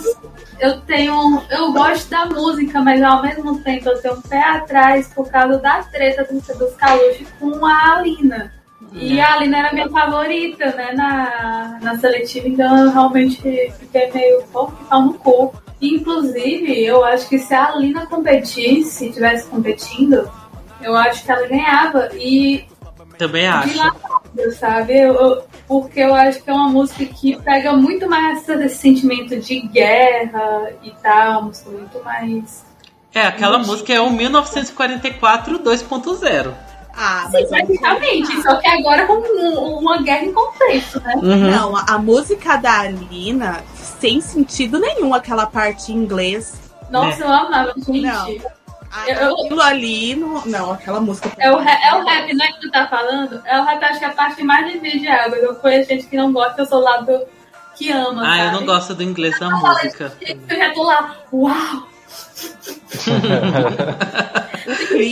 Eu tenho. Eu gosto da música, mas ao mesmo tempo eu tenho um pé atrás por causa da treta do, dos Kalush com a Alina. E a Alina era minha favorita, né, na, na seletiva, então eu realmente fiquei meio pouco que pau no cu. Inclusive, eu acho que se a Alina competisse, estivesse competindo, eu acho que ela ganhava. E
Também acho.
dilatada, sabe? Eu- eu- porque eu acho que é uma música que pega muito mais esse sentimento de guerra e tal, uma música muito mais.
É, aquela música é o 1944 2.0.
Ah,
Sim,
mas
praticamente, só que agora com um- uma guerra em contexto, né?
Uhum.
Não, a, a música da Alina, sem sentido nenhum, aquela parte em inglês.
Nossa, eu amava, gente.
Não.
Eu-
Aquilo ali, não, não, aquela música.
É o, é o rap, não é que tu tá falando? É o rap, acho que é a parte mais difícil de água. Eu conheço gente que não gosta, eu sou lá do que ama.
Ah, eu
sabe?
não gosto do inglês da música.
Eu já tô lá, uau!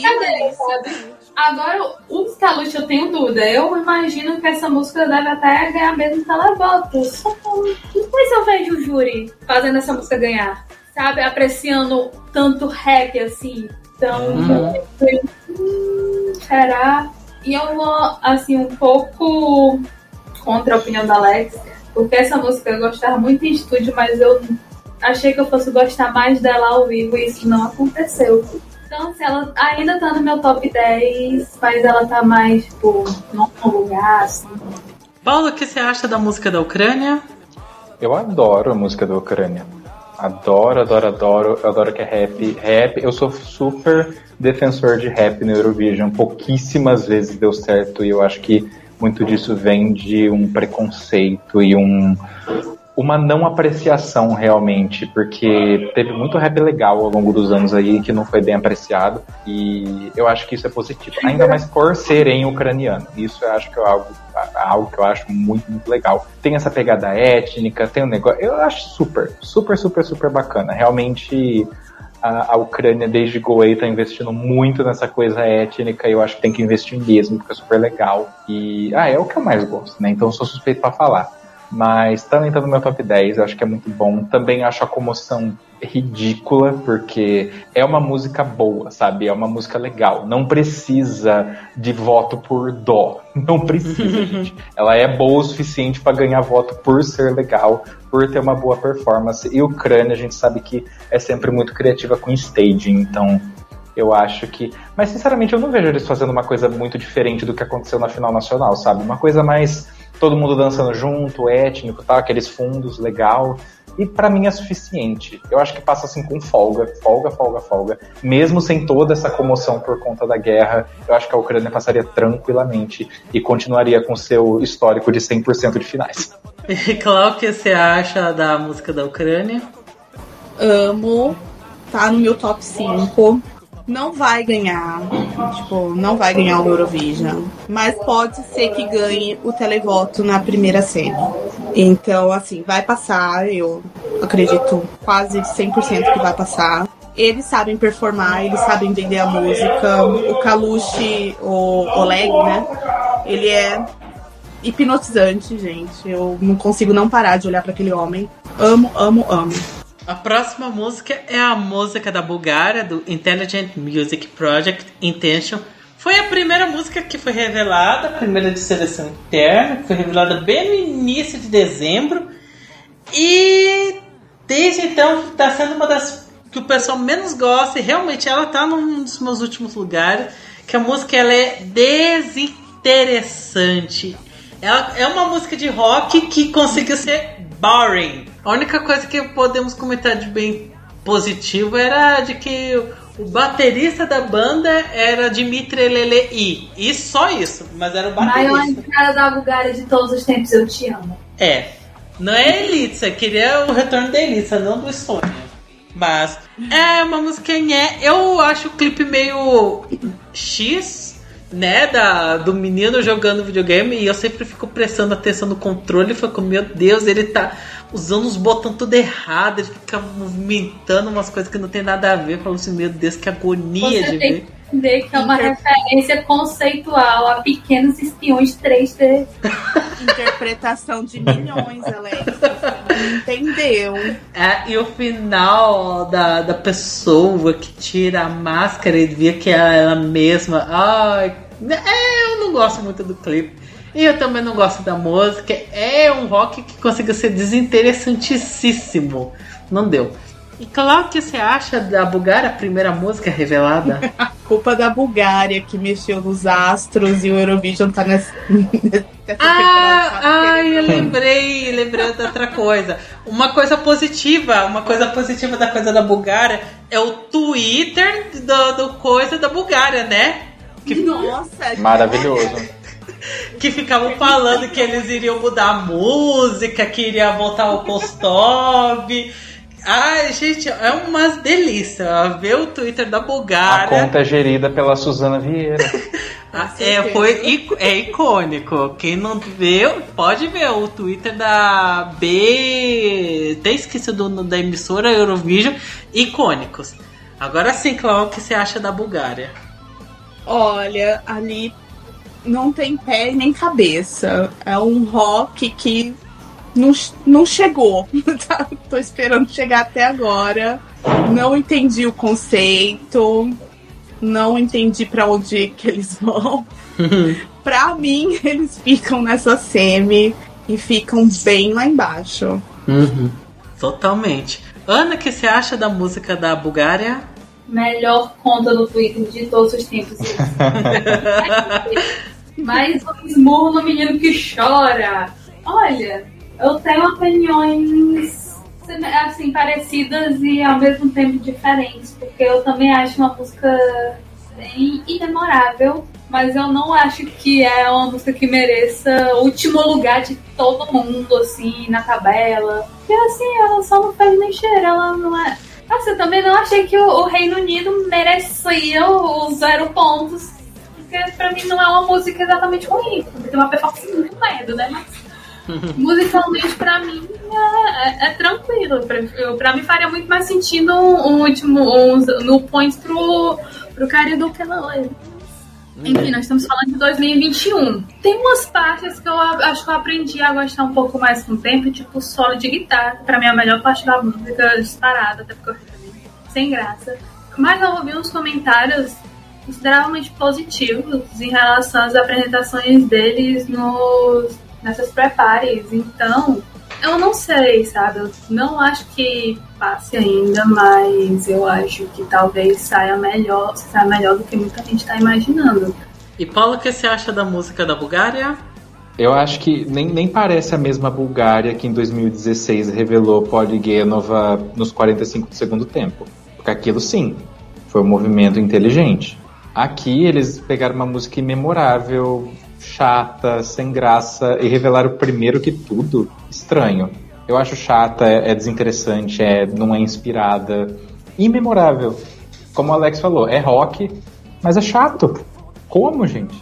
Cadê, sabe? Agora, o Scalucci eu tenho dúvida. Eu imagino que essa música deve até ganhar mesmo televoto. Só que eu- se eu vejo o júri fazendo essa música ganhar. Sabe? Apreciando tanto rap assim. Então,
Uhum.
eu- hum, será? E eu vou, assim, um pouco contra a opinião da Alex. Porque essa música eu gostava muito em estúdio, mas eu achei que eu fosse gostar mais dela ao vivo e isso não aconteceu. Então, se ela ainda tá no meu top 10, mas ela tá mais, tipo, num lugar, assim.
Paulo, o que você acha da música da Ucrânia?
Eu adoro a música da Ucrânia. Adoro, adoro, adoro. Eu adoro que é rap. Rap, eu sou super defensor de rap no Eurovision. Pouquíssimas vezes deu certo e eu acho que muito disso vem de um preconceito e um uma não apreciação realmente, porque teve muito rap legal ao longo dos anos aí que não foi bem apreciado e eu acho que isso é positivo, ainda mais por ser em ucraniano. Isso eu acho que é algo, algo que eu acho muito, muito legal. Tem essa pegada étnica, tem um negócio, eu acho super, super, super, super bacana. Realmente a, a Ucrânia desde Goei tá investindo muito nessa coisa étnica e eu acho que tem que investir mesmo, porque é super legal. E ah, é o que eu mais gosto, né? Então eu sou suspeito para falar. Mas também tá no meu top 10, eu acho que é muito bom. Também acho a comoção ridícula, porque é uma música boa, sabe? É uma música legal. Não precisa de voto por dó. Não precisa, gente. Ela é boa o suficiente para ganhar voto por ser legal, por ter uma boa performance. E Ucrânia, a gente sabe que é sempre muito criativa com staging, então eu acho que. Mas sinceramente eu não vejo eles fazendo uma coisa muito diferente do que aconteceu na final nacional, sabe? Uma coisa mais todo mundo dançando junto, étnico, tal, aqueles fundos legal. E pra mim é suficiente. Eu acho que passa assim com folga, folga, folga, folga. Mesmo sem toda essa comoção por conta da guerra, eu acho que a Ucrânia passaria tranquilamente e continuaria com seu histórico de 100% de finais.
E Clau, o que você acha da música da Ucrânia?
Amo. Tá no meu top 5. Não vai ganhar. Tipo, não vai ganhar o Eurovision. Mas pode ser que ganhe o televoto na primeira semi. Então, assim, vai passar. Eu acredito quase 100% que vai passar. Eles sabem performar, eles sabem vender a música. O Kalushi, o Oleg, né? Ele é hipnotizante, gente. Eu não consigo não parar de olhar para aquele homem. Amo, amo, amo.
A próxima música é a música da Bulgária, do Intelligent Music Project Intention. Foi a primeira música que foi revelada, a primeira de seleção interna, foi revelada bem no início de dezembro. E desde então está sendo uma das que o pessoal menos gosta e realmente ela está num dos meus últimos lugares. Que a música ela é desinteressante. Ela é uma música de rock que conseguiu ser boring. A única coisa que podemos comentar de bem positivo era de que o baterista da banda era Dimitri Lelei. E só isso, mas era o
Maior
baterista.
entrada da Bulgária de todos os tempos, eu te amo.
É. Não é Elitsa, queria o retorno da Elitsa, não do Estônia. Mas é uma musiquinha. Eu acho o clipe meio X, né? Da, do menino jogando videogame. E eu sempre fico prestando atenção no controle. E fico, meu Deus, ele tá usando os botões tudo errado. Ele fica movimentando umas coisas que não tem nada a ver. Eu falo assim, meu Deus, que agonia
Você
de
tem
ver.
que entender que é uma
Inter-
referência conceitual a pequenos espiões 3D.
Interpretação de milhões, Alex. Entendeu.
É, e o final da, da pessoa que tira a máscara e vê que é ela mesma. Ai, é, eu não gosto muito do clipe. E eu também não gosto da música. É um rock que conseguiu ser desinteressantíssimo. Não deu. E claro que você acha da Bulgária a primeira música revelada?
Culpa da Bulgária que mexeu nos astros e o Eurovision tá nessa, nessa
Ah, ai, eu lembrei, lembrei de outra coisa. Uma coisa positiva, uma coisa positiva da coisa da Bulgária é o Twitter do, do coisa da Bulgária, né? Que,
Nossa,
Maravilhoso.
Que ficavam falando que eles iriam mudar a música, que iria voltar o Kostov. Ai, gente, é umas delícia. Ver o Twitter da
A
Bulgária.
conta é gerida pela Suzana Vieira.
Ah, é, foi, é icônico. Quem não viu, pode ver o Twitter da B. Até esqueci do da emissora Eurovision. Icônicos. Agora sim, Cláudio, o que você acha da Bulgária?
Olha, ali não tem pé nem cabeça. É um rock que não, não chegou. Tá? Tô esperando chegar até agora. Não entendi o conceito. Não entendi pra onde que eles vão. pra mim, eles ficam nessa semi e ficam bem lá embaixo.
Totalmente. Ana, o que você acha da música da Bulgária?
Melhor conta no Twitter de todos os tempos. Mais um esmurro no menino que chora. Olha, eu tenho opiniões assim, parecidas e ao mesmo tempo diferentes, porque eu também acho uma música bem imemorável, mas eu não acho que é uma música que mereça o último lugar de todo mundo, assim, na tabela. Porque assim, ela só não faz nem cheiro, ela não é. Nossa, eu também não achei que o, o Reino Unido merecia os zero pontos. Porque pra mim não é uma música exatamente ruim. Tem uma performance muito merda, né? Mas musicalmente pra mim é, é- é tranquilo. Pra, eu- pra mim faria muito mais sentido um, um último um, no points pro, pro cara do que ela enfim, nós estamos falando de 2021. Tem umas partes que eu acho que eu aprendi a gostar um pouco mais com o tempo, tipo solo de guitarra. Pra mim é a melhor parte da música disparada, até porque eu também sem graça. Mas eu ouvi uns comentários consideravelmente positivos em relação às apresentações deles nos, nessas prepares. Então, eu não sei, sabe? Eu não acho que passe ainda, mas eu acho que talvez saia melhor, saia melhor do que muita gente tá imaginando.
E Paulo, o que você acha da música da Bulgária?
Eu acho que nem, nem parece a mesma Bulgária que em 2016 revelou Poligenova nos 45 do segundo tempo. Porque aquilo sim, foi um movimento inteligente. Aqui eles pegaram uma música imemorável, chata, sem graça, e revelaram primeiro que tudo estranho. Eu acho chata, é, é desinteressante, é, não é inspirada. Imemorável. Como o Alex falou, é rock, mas é chato. Como, gente?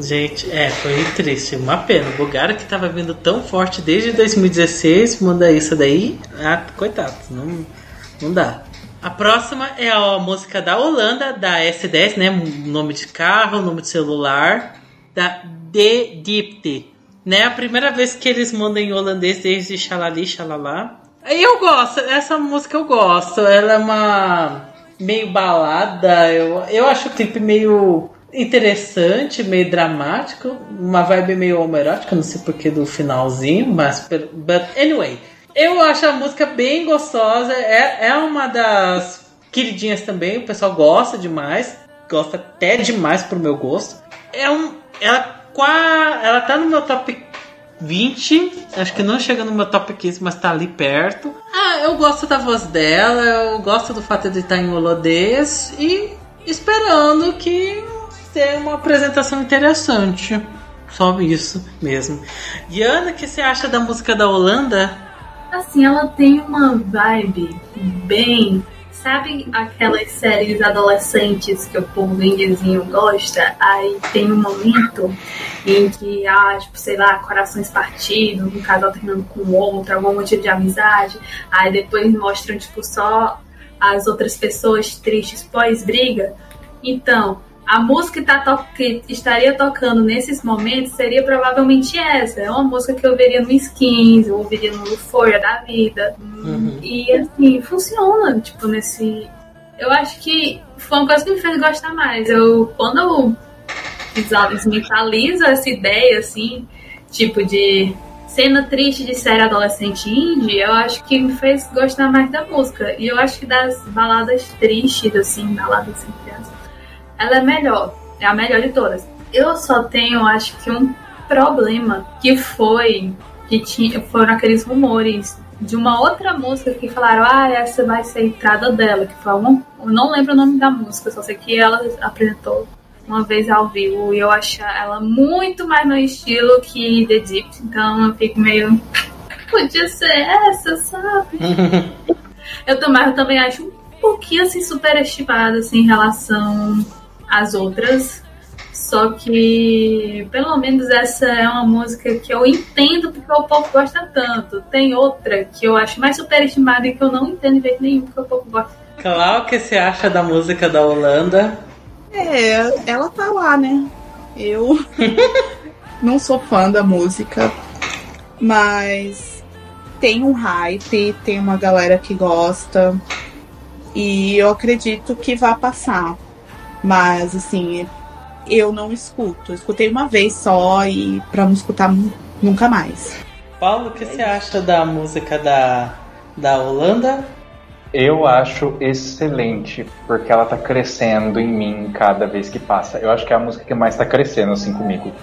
Gente, é, foi triste. Uma pena. O Bulgária que tava vindo tão forte desde 2016, manda isso daí. Ah, coitado, não, não dá. A próxima é a música da Holanda, da S10, né? Nome de carro, nome de celular, da The Dipte. Né? A primeira vez que eles mandam em holandês desde Xalali, Xalalá. Aí eu gosto, essa música eu gosto. Ela é uma meio balada. Eu, eu acho o clipe meio interessante, meio dramático, uma vibe meio homoerótica, não sei porquê do finalzinho, mas but anyway, eu acho a música bem gostosa, é, é uma das queridinhas também, o pessoal gosta demais, gosta até demais pro meu gosto. É um, ela, ela tá no meu top 20, acho que não chega no meu top 15, mas tá ali perto. Ah, eu gosto da voz dela, eu gosto do fato de estar em holandês e esperando que tenha uma apresentação interessante. Só isso mesmo. Diana, o que você acha da música da Holanda?
Assim, ela tem uma vibe bem. Sabe aquelas séries adolescentes que o povo indizinho gosta? Aí tem um momento em que há, tipo, sei lá, corações partidos, um casal terminando com o outro, algum motivo de amizade. Aí depois mostram, tipo, só as outras pessoas tristes pós-briga. Então, a música que, tá to- que estaria tocando nesses momentos seria provavelmente essa. É uma música que eu ouviria no Skins, eu ouviria no Euphoria da vida.
Uhum.
E assim, funciona, tipo, nesse. Eu acho que foi uma coisa que me fez gostar mais. Eu, quando eu visualizo- mentalizo essa ideia, assim, tipo, de cena triste de série adolescente indie, eu acho que me fez gostar mais da música. E eu acho que das baladas tristes, assim, baladas entre aspas, ela é melhor. É a melhor de todas. Eu só tenho, acho que, um problema que foi que tinha, foram aqueles rumores de uma outra música que falaram, ah, essa vai ser a entrada dela, que foi algum, eu não lembro o nome da música, só sei que ela apresentou uma vez ao vivo e eu achei ela muito mais no estilo que The Deep, então eu fico meio podia ser essa, sabe? Eu também, eu também acho um pouquinho assim superestimada assim, em relação às outras. Só que pelo menos essa é uma música que eu entendo porque o povo gosta tanto. Tem outra que eu acho mais superestimada e que eu não entendo de jeito nenhum porque o povo gosta.
Qual o que você acha da música da Holanda?
É, ela tá lá, né? Eu não sou fã da música, mas tem um hype, tem uma galera que gosta e eu acredito que vai passar. Mas assim, eu não escuto. Eu escutei uma vez só e pra não escutar nu- nunca mais.
Paulo, o que você acha da música da, da Holanda?
Eu acho excelente, porque ela tá crescendo em mim cada vez que passa. Eu acho que é a música que mais tá crescendo assim comigo.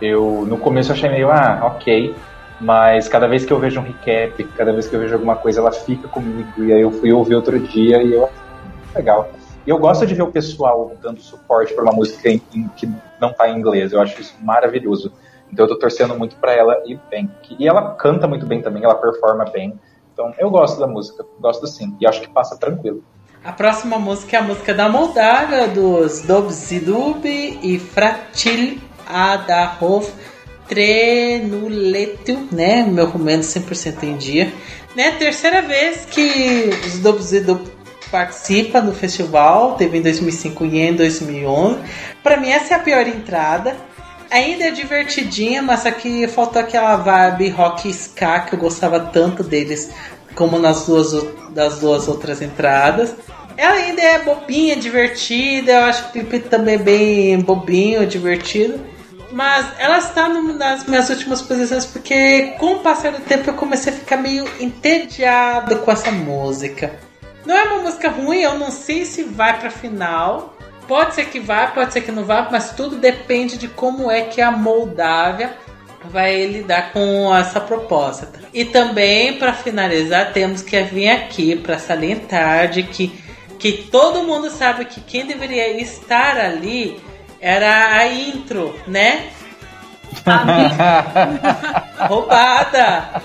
Eu no começo eu achei meio, ah, ok, mas cada vez que eu vejo um recap, cada vez que eu vejo alguma coisa, ela fica comigo. E aí eu fui ouvir outro dia e eu legal. E eu gosto de ver o pessoal dando suporte para uma música em, em- que não tá em inglês. Eu acho isso maravilhoso. Então eu tô torcendo muito para ela ir bem. E ela canta muito bem também, ela performa bem. Então eu gosto da música, gosto sim. E acho que passa tranquilo.
A próxima música é a música da Moldávia, dos Dobzidub e Fratil Adahov Trenuletu, né? Meu romeno 100% em dia. Né? Terceira vez que os Dobzidub participa do festival, teve em 2005 e em 2011. Pra mim essa é a pior entrada. Ainda é divertidinha, mas aqui faltou aquela vibe rock ska que eu gostava tanto deles como nas duas das duas outras entradas. Ela ainda é bobinha, divertida, eu acho o clipe também é bem bobinho, divertido. Mas ela está numa das minhas últimas posições porque com o passar do tempo eu comecei a ficar meio entediado com essa música. Não é uma música ruim, eu não sei se vai pra final. Pode ser que vá, pode ser que não vá, mas tudo depende de como é que a Moldávia vai lidar com essa proposta. E também, para finalizar, temos que vir aqui para salientar de que, que todo mundo sabe que quem deveria estar ali era a intro, né? Roubada!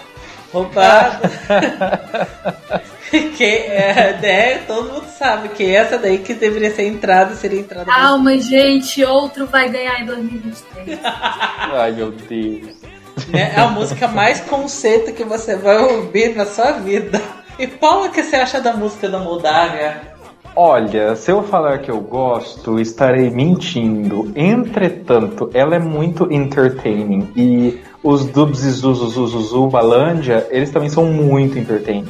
Roubada! que é, né, todo mundo sabe que essa daí que deveria ser entrada seria entrada.
Calma, gente, outro vai ganhar em 2023.
Ai meu Deus.
né? É a música mais conceito que você vai ouvir na sua vida. E Paulo, o que você acha da música da Moldávia?
Olha, se eu falar que eu gosto, estarei mentindo. Entretanto, ela é muito entertaining. E os dubs e Zuzuzuzuzu Balândia, eles também são muito entertaining.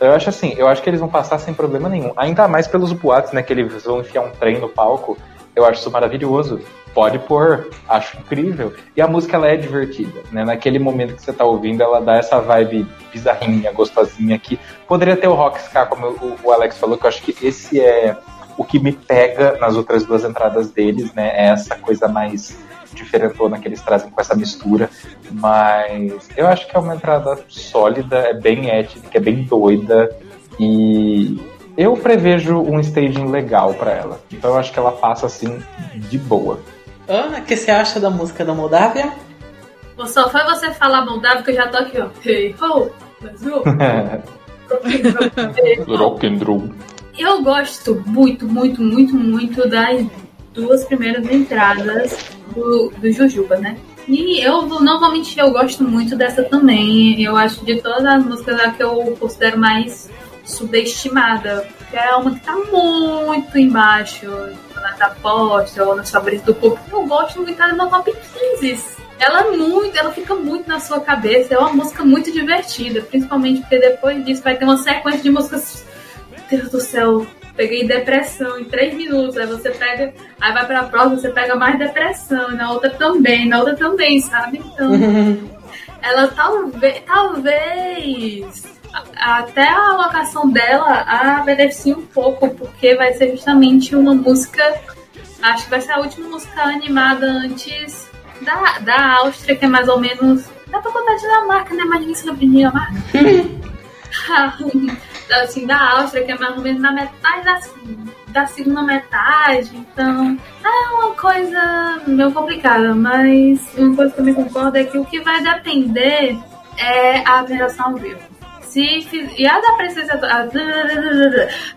Eu acho assim, eu acho que eles vão passar sem problema nenhum. Ainda mais pelos boatos, né? Que eles vão enfiar um trem no palco. Eu acho isso maravilhoso. Pode pôr, acho incrível. E a música ela é divertida, né? Naquele momento que você tá ouvindo, ela dá essa vibe bizarrinha, gostosinha aqui. Poderia ter o rock ska, como o, o Alex falou, que eu acho que esse é o que me pega nas outras duas entradas deles, né? É essa coisa mais diferentona que eles trazem com essa mistura. Mas eu acho que é uma entrada sólida, é bem étnica, é bem doida. E eu prevejo um staging legal pra ela. Então eu acho que ela passa assim de boa.
Ana, o que você acha da música da Moldávia?
Pô, Só foi você falar Moldávia que eu já tô aqui, ó. Hey, ho, Brasil.
Rock and roll.
Eu gosto muito, muito, muito, muito das duas primeiras entradas do, do Jujuba, né? E eu não vou mentir, eu gosto muito dessa também. Eu acho de todas as músicas a que eu considero mais subestimada. Porque é uma que tá muito embaixo na aposta ou nos favoritos do público. Eu gosto muito dela no top 15. Ela é muito, ela fica muito na sua cabeça. É uma música muito divertida, principalmente porque depois disso vai ter uma sequência de músicas Deus do céu, peguei depressão em três minutos. Aí você pega, aí vai pra próxima, você pega mais depressão, e na outra também, na outra também, sabe? Então, ela talvez, talvez até a alocação dela a beneficie um pouco, porque vai ser justamente uma música, acho que vai ser a última música animada antes da, da Áustria, que é mais ou menos. Dá pra contar Dinamarca, né? Mas ninguém sabe Dinamarca. assim, da Áustria, que é mais ou menos na metade da, da segunda metade. Então, é uma coisa meio complicada, mas uma coisa que eu me concordo é que o que vai depender é a apresentação ao vivo. se e as apresentações,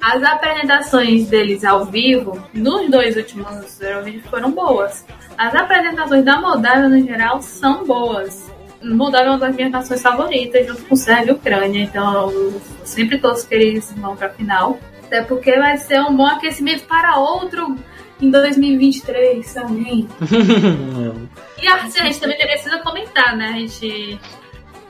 as apresentações deles ao vivo nos dois últimos Eurovision foram boas. As apresentações da Moldávia no geral são boas. Moldávia é uma das minhas nações favoritas, junto com Sérvia e Ucrânia, então eu sempre torço que eles vão pra final. Até porque vai ser um bom aquecimento para outro em 2023 também. E a, a gente também precisa comentar, né? A gente,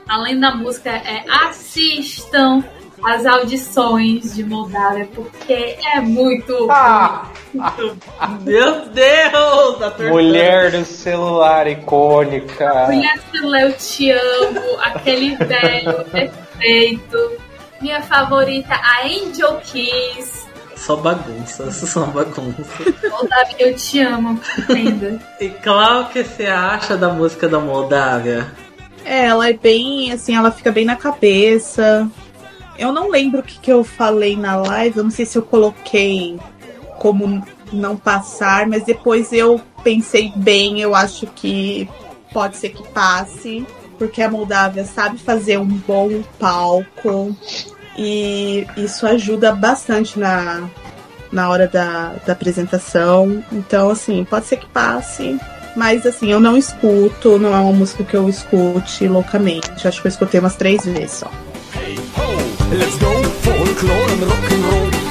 além da música, é assistam as audições de Moldávia, porque é muito.
Ah,
Meu Deus! A tortura.
mulher do celular icônica.
Mulher Celé, eu te amo, aquele velho perfeito. Minha favorita, a Angel Kiss.
Só bagunça, só bagunça.
Moldávia, eu te amo ainda.
E Clau, o que você acha da música da Moldávia?
É, ela é bem, assim, ela fica bem na cabeça. Eu não lembro o que, que eu falei na live, eu não sei se eu coloquei como não passar, mas depois eu pensei bem, eu acho que pode ser que passe, porque a Moldávia sabe fazer um bom palco e isso ajuda bastante na, na hora da, da apresentação. Então, assim, pode ser que passe. Mas assim, eu não escuto, não é uma música que eu escute loucamente. Acho que eu escutei umas três vezes só.
Hey ho, let's go folklore and rock'n'roll Plakatreno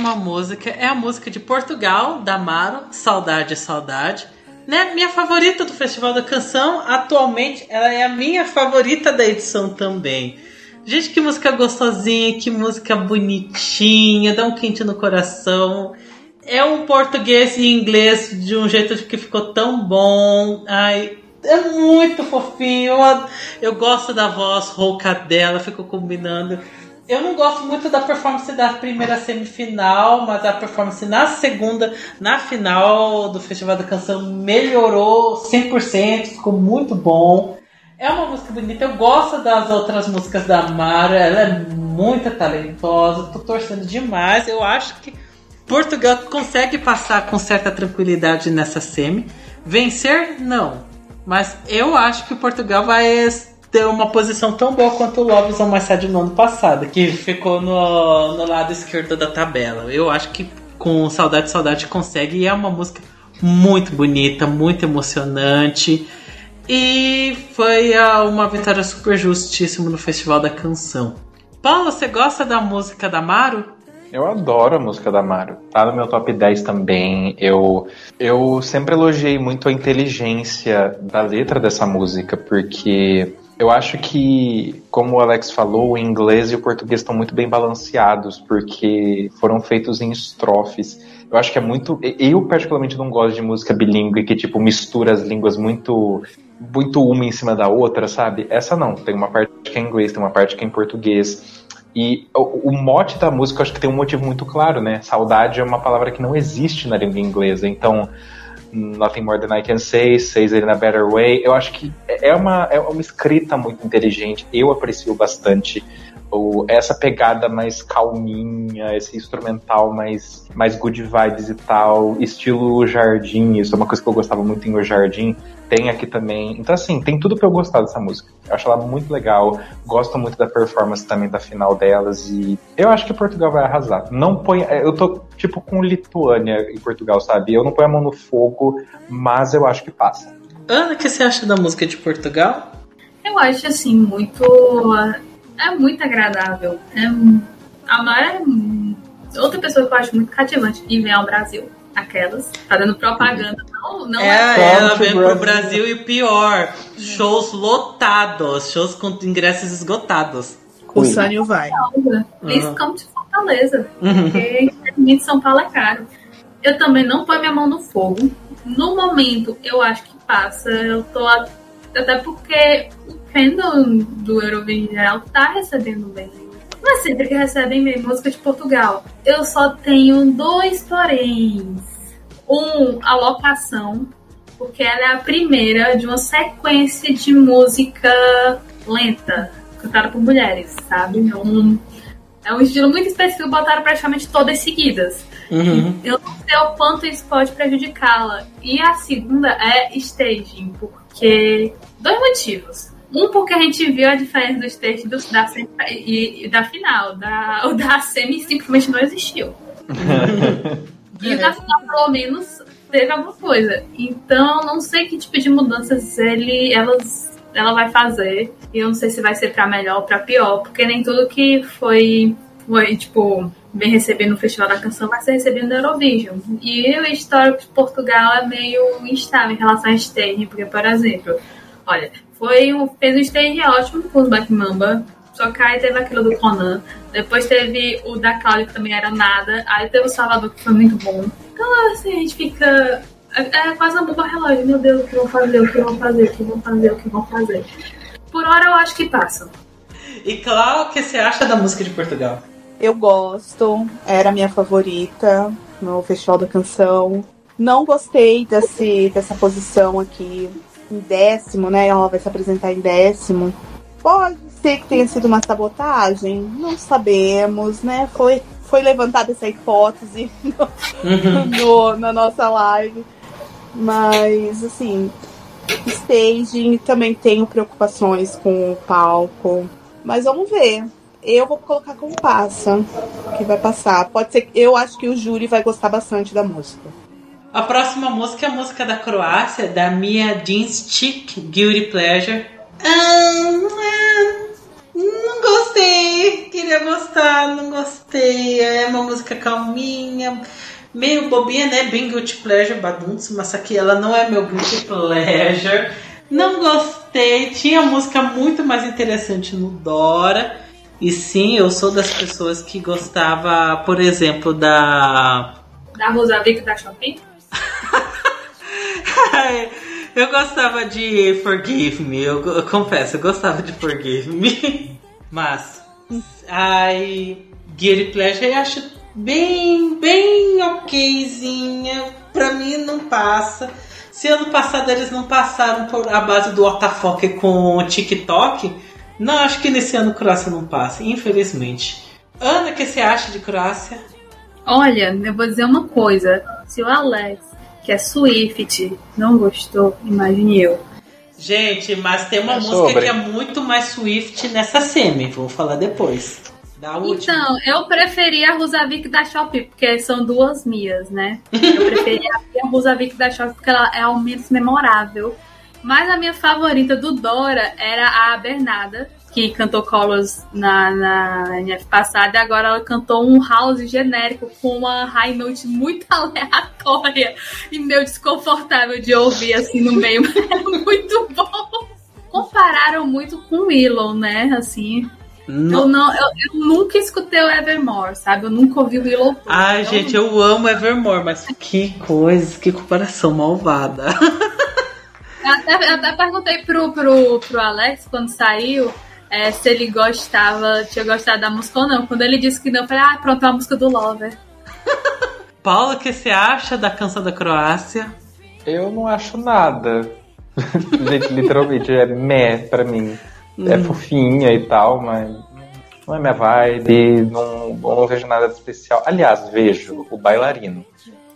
A próxima música é a música de Portugal, da Amaro, Saudade, Saudade. Né? Minha favorita do Festival da Canção, atualmente, ela é a minha favorita da edição também. Gente, que música gostosinha, que música bonitinha, dá um quente no coração. É um português e inglês de um jeito que ficou tão bom. Ai, é muito fofinho. Eu, eu gosto da voz rouca dela, ficou combinando. Eu não gosto muito da performance da primeira semifinal, mas a performance na segunda, na final do Festival da Canção, melhorou 100%, ficou muito bom. É uma música bonita, eu gosto das outras músicas da Mara, ela é muito talentosa, tô torcendo demais. Eu acho que Portugal consegue passar com certa tranquilidade nessa semi. Vencer, não. Mas eu acho que Portugal vai ter uma posição tão boa quanto o Lobson mais tarde no ano passado, que ficou no, no lado esquerdo da tabela. Eu acho que com Saudade, Saudade consegue e é uma música muito bonita, muito emocionante. E foi uma vitória super justíssima no Festival da Canção. Paulo, você gosta da música da Maru?
Eu adoro a música da Maru. Tá no meu top 10 também. Eu, eu sempre elogiei muito a inteligência da letra dessa música, porque eu acho que, como o Alex falou, o inglês e o português estão muito bem balanceados, porque foram feitos em estrofes. Eu acho que é muito. Eu, particularmente, não gosto de música bilíngue que, tipo, mistura as línguas muito. Muito uma em cima da outra, sabe? Essa não. Tem uma parte que é em inglês, tem uma parte que é em português. E o, o mote da música eu acho que tem um motivo muito claro, né? Saudade é uma palavra que não existe na língua inglesa. Então, Nothing More Than I Can Say, Says It in a Better Way. Eu acho que é uma, é uma escrita muito inteligente. Eu aprecio bastante o, essa pegada mais calminha, esse instrumental mais, mais good vibes e tal, estilo Jardim. Isso é uma coisa que eu gostava muito em O Jardim. Tem aqui também. Então, assim, tem tudo pra eu gostar dessa música. Eu acho ela muito legal. Gosto muito da performance também da final delas. E eu acho que Portugal vai arrasar. Não põe. Eu tô, tipo, com Lituânia em Portugal, sabe? Eu não ponho a mão no fogo, mas eu acho que passa.
Ana, o que você acha da música de Portugal?
Eu acho assim, muito. É muito agradável. É, a Mara é outra pessoa que eu acho muito cativante de ver ao Brasil. Aquelas. Tá dando propaganda. Não, não é.
É, ela vem pro
Brasil.
E pior, shows lotados, shows com ingressos esgotados.
O. Sânio vai.
Please
Uhum.
come to Fortaleza. Porque infelizmente São Paulo é caro. Eu também não ponho minha mão no fogo. No momento, eu acho que passa. Eu tô. Até porque o fandom do Eurovision ela tá recebendo bem. Não é sempre que recebem bem música de Portugal. Eu só tenho dois poréns. Um, a locação, porque ela é a primeira de uma sequência de música lenta, cantada por mulheres, sabe? É um, é um estilo muito específico, botaram praticamente todas seguidas.
Uhum.
Eu não sei o quanto isso pode prejudicá-la. E a segunda é staging, porque. Dois motivos. Um, porque a gente viu a diferença do stage do, da, e, e da final. Da, o da semi simplesmente não existiu. E o da final, pelo menos, teve alguma coisa. Então, não sei que tipo de mudanças ele, elas, ela vai fazer. E eu não sei se vai ser pra melhor ou pra pior, porque nem tudo que foi, foi tipo, bem recebido no Festival da Canção vai ser recebido no Eurovision. E o histórico de Portugal é meio instável em relação a stage, porque, por exemplo, olha, foi um, fez um stage ótimo com os Black Mamba. Só que aí teve aquilo do Conan. Depois teve o da Cláudia, que também era nada. Aí teve o Salvador, que foi muito bom. Então, assim, a gente fica. É é quase uma bomba relógio. Meu Deus, o que vão fazer? O que vão fazer? O que vão fazer? O que vão fazer? Por hora eu acho que passam.
E Clau, o que você acha da música de Portugal?
Eu gosto, era a minha favorita no Festival da Canção. Não gostei desse, dessa posição aqui em décimo, né? Ela vai se apresentar em décimo. Pode ser que tenha sido uma sabotagem, não sabemos, né? Foi, foi levantada essa hipótese
Uhum.
no, na nossa live. Mas, assim, staging também tenho preocupações com o palco. Mas vamos ver. Eu vou colocar como passa, que vai passar. Pode ser que eu acho que o júri vai gostar bastante da música.
A próxima música é a música da Croácia, da Mia Dinstick, Guilty Pleasure. Ah, não gostei. Queria gostar, não gostei. É uma música calminha, meio bobinha, né? Bem Guilty Pleasure, badunço, mas aqui ela não é meu Guilty Pleasure. Não gostei. Tinha música muito mais interessante no Dora. E sim, eu sou das pessoas que gostava, por exemplo, da
Da Rosavic da Shopping?
Eu gostava de Forgive Me, eu, eu confesso, eu gostava de Forgive Me. Mas, ai, Guilty Pleasure eu acho bem, bem okzinha. Pra mim não passa. Se ano passado eles não passaram por a base do Otafoque com o TikTok, não acho que nesse ano Croácia não passa, infelizmente. Ana, o que você acha de Croácia?
Olha, eu vou dizer uma coisa. Se o Alex, que é Swift, não gostou, imagine eu.
Gente, mas tem uma
É
música
sobre.
que é muito mais Swift nessa semi, vou falar depois.
Então, eu preferi a Rosavic da Shopee, porque são duas minhas, né? Eu preferi a Rosavic da Shopee porque ela é ao menos memorável. Mas a minha favorita do Dora era a Bernarda, que cantou Colors na, na NF passada, e agora ela cantou um house genérico com uma high note muito aleatória e meio desconfortável de ouvir assim no meio, mas é muito bom. Compararam muito com Willow, né? Assim,
Não-
eu, não, eu, eu nunca escutei o Evermore, sabe? Eu nunca ouvi o Willow.
Ai,
Então,
gente, eu amo Evermore, mas que coisa, que comparação malvada.
Eu até, eu até perguntei pro, pro, pro Alex quando saiu é, se ele gostava, tinha gostado da música ou não. Quando ele disse que não, eu falei, ah, pronto, é a música do Lover.
Paula, o que você acha da canção da Croácia?
Eu não acho nada. Gente, literalmente, é meh pra mim. É fofinha e tal, mas não é minha vibe, não, não vejo nada de especial. Aliás, vejo o bailarino.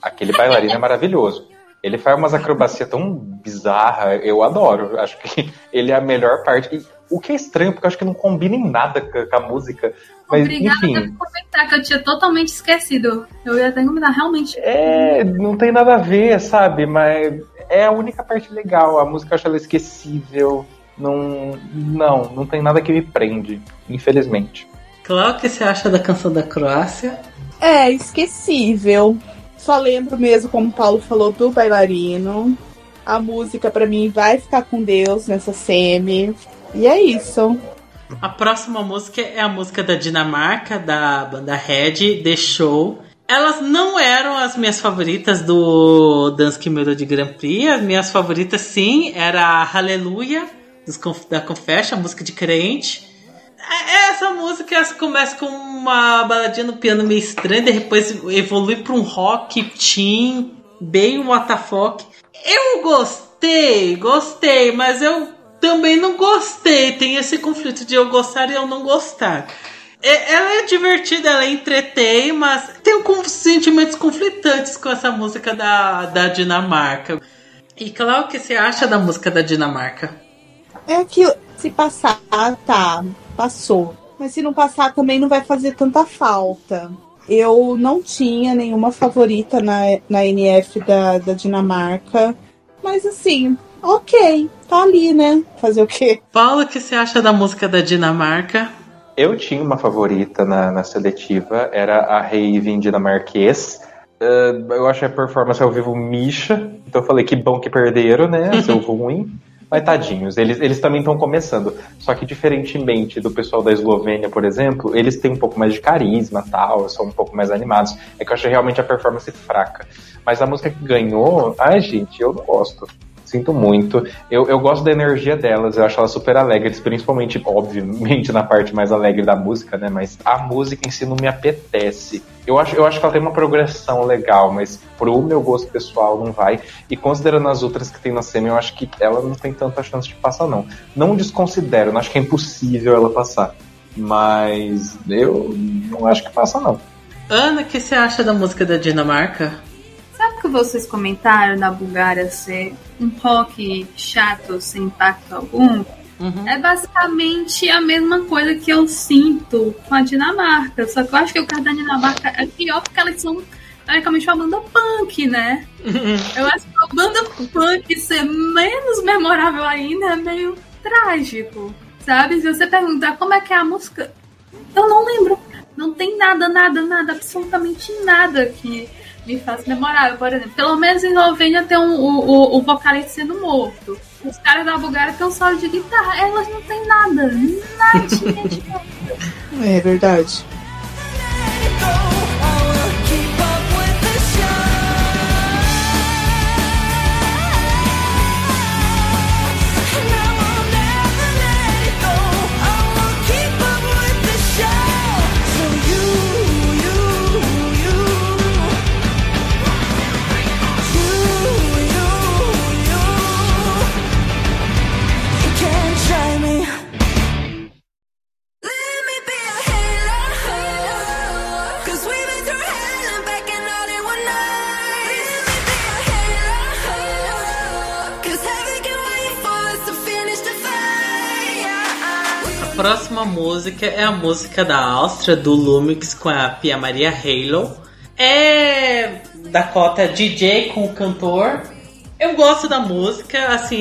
Aquele bailarino é maravilhoso. Ele faz umas acrobacias tão bizarras, eu adoro. Acho que ele é a melhor parte. E o que é estranho, porque eu acho que não combina em nada com a música. Mas,
Obrigada
enfim.
por comentar, que eu tinha totalmente esquecido. Eu ia até comentar, realmente.
É, não tem nada a ver, sabe? Mas é a única parte legal. A música eu acho ela esquecível. Não, não, não tem nada que me prende, infelizmente.
Cláudia, o que você acha da canção da Croácia?
É, esquecível. Só lembro mesmo, como o Paulo falou, do bailarino. A música, pra mim, vai ficar com Deus nessa semi. E é isso.
A próxima música é a música da Dinamarca, da banda Red, The Show. Elas não eram as minhas favoritas do Danske Melody Grand Prix. As minhas favoritas, sim, era Hallelujah, da Confession, a música de crente. É- Essa música começa com uma baladinha no piano meio estranha, depois evolui para um rock teen, bem WTF. Eu gostei, gostei, mas eu também não gostei. Tem esse conflito de eu gostar e eu não gostar. É- Ela é divertida, ela entretém, mas tem com sentimentos conflitantes com essa música da, da Dinamarca. E claro, o que você acha da música da Dinamarca?
É que se passar, tá, passou. Mas se não passar também não vai fazer tanta falta. Eu não tinha nenhuma favorita na, na NF da, da Dinamarca. Mas assim, ok, tá ali, né? Fazer o quê?
Paulo, o que você acha da música da Dinamarca?
Eu tinha uma favorita na, na seletiva, era a Raven dinamarquês. Eh, eu achei a performance ao vivo micha, então eu falei que bom que perderam, né? Seu ruim. Mas tadinhos, eles, eles também estão começando. Só que diferentemente do pessoal da Eslovênia, por exemplo, eles têm um pouco mais de carisma tal, são um pouco mais animados. É que eu achei realmente a performance fraca. Mas a música que ganhou, ai gente, eu não gosto. Sinto muito. Eu, eu gosto da energia delas, eu acho elas super alegres, principalmente, obviamente, na parte mais alegre da música, né? Mas a música em si não me apetece. Eu acho, eu acho que ela tem uma progressão legal, mas pro meu gosto pessoal não vai. E considerando as outras que tem na semi, eu acho que ela não tem tanta chance de passar, não. Não desconsidero, não acho que é impossível ela passar. Mas eu não acho que passa, não.
Ana, o que você acha da música da Dinamarca?
Sabe o que vocês comentaram na Bulgária ser um rock chato, sem impacto algum?
Uhum.
É basicamente a mesma coisa que eu sinto com a Dinamarca. Só que eu acho que o caso da Dinamarca é pior porque elas são teoricamente uma banda punk, né? Eu acho que a banda punk ser menos memorável ainda é meio trágico. Sabe? Se você perguntar como é que é a música, eu não lembro. Não tem nada, nada, nada, absolutamente nada que me faça memorável. Por exemplo, pelo menos em Eslovênia tem um, o, o, o vocalista sendo morto. Os caras da Bulgária têm um solo de guitarra. Elas não têm nada. Nada.
É verdade.
Música é a música da Áustria, do Lumix com a Pia Maria Halo. É da cota DJ com o cantor. Eu gosto da música, assim,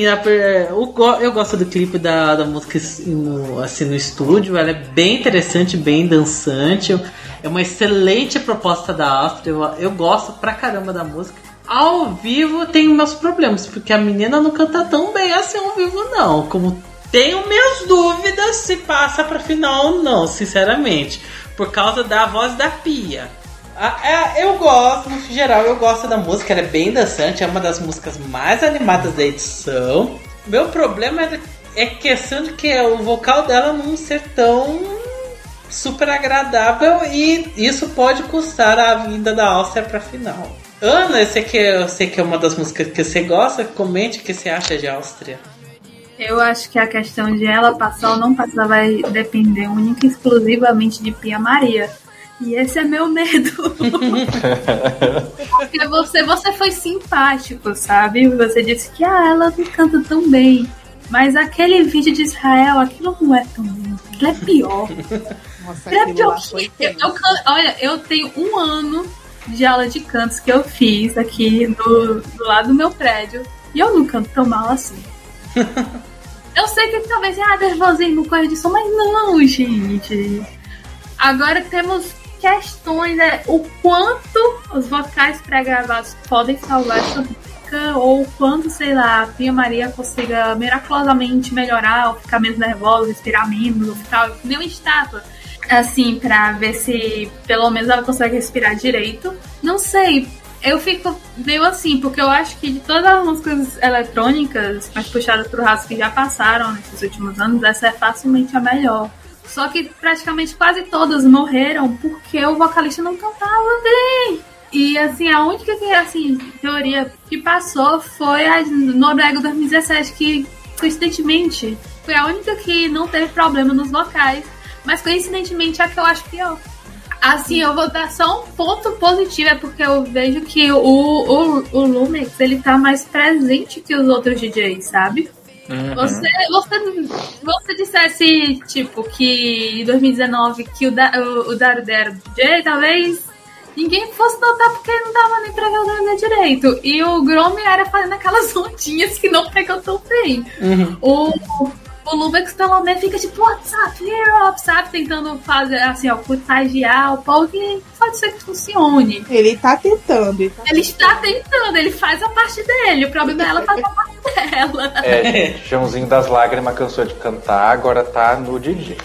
eu, go- eu gosto do clipe da, da música no, assim, no estúdio. Ela é bem interessante, bem dançante. É uma excelente proposta da Áustria. Eu, eu gosto pra caramba da música. Ao vivo tenho meus problemas, porque a menina não canta tão bem assim ao vivo, não. Como tenho minhas dúvidas se passa pra final ou não, sinceramente. Por causa da voz da Pia. Ah, é, eu gosto, no geral, eu gosto da música, ela é bem dançante, é uma das músicas mais animadas da edição. Meu problema é, é questão de que o vocal dela não ser tão super agradável e isso pode custar a vinda da Áustria pra final. Ana, eu sei que, eu sei que é uma das músicas que você gosta, comente o que você acha de Áustria.
Eu acho que a questão de ela passar ou não passar vai depender única e exclusivamente de Pia Maria. E esse é meu medo. Porque você, você foi simpático, sabe? Você disse que ah, ela não canta tão bem. Mas aquele vídeo de Israel, aquilo não é tão bem. Aquilo é pior.
Nossa,
Aquilo é pior que. Eu,
tenso.
eu can- olha, eu tenho um ano de aula de cantos que eu fiz aqui do, do lado do meu prédio. E eu não canto tão mal assim. Eu sei que talvez, ah, correio de som, mas não, gente. Agora temos questões, né? O quanto os vocais pré-gravados podem salvar essa música, ou quanto, sei lá, a Pia Maria consiga miraculosamente melhorar, ou ficar menos nervosa, respirar menos, ou ficar que nem uma estátua. Assim, pra ver se pelo menos ela consegue respirar direito. Não sei. Eu fico meio assim, porque eu acho que de todas as músicas eletrônicas, mais puxadas pro raço que já passaram nesses últimos anos, essa é facilmente a melhor. Só que praticamente quase todas morreram porque o vocalista não cantava bem. E assim, a única que, assim, teoria que passou foi a Noruega 2017, que coincidentemente foi a única que não teve problema nos vocais. Mas coincidentemente é a que eu acho pior. Assim, eu vou dar só um ponto positivo, é porque eu vejo que o, o, o Lumex, ele tá mais presente que os outros DJs, sabe? Você, você, você dissesse, tipo, que em 2019 que o, da, o, o Darude era DJ, talvez ninguém fosse notar porque não dava nem pra ver o Darude direito. E o Grom era fazendo aquelas ondinhas que não pegou tão bem. O, o Lubex pelo menos fica tipo, what's up, Europe, sabe? Tentando fazer, assim, ó, contagiar o povo que pode ser que funcione.
Ele tá tentando. Ele tá
Ele está tentando, ele faz a parte dele. O problema é ela fazer a parte dela.
É, gente, Joãozinho das Lágrimas cansou de cantar, agora tá no DJ.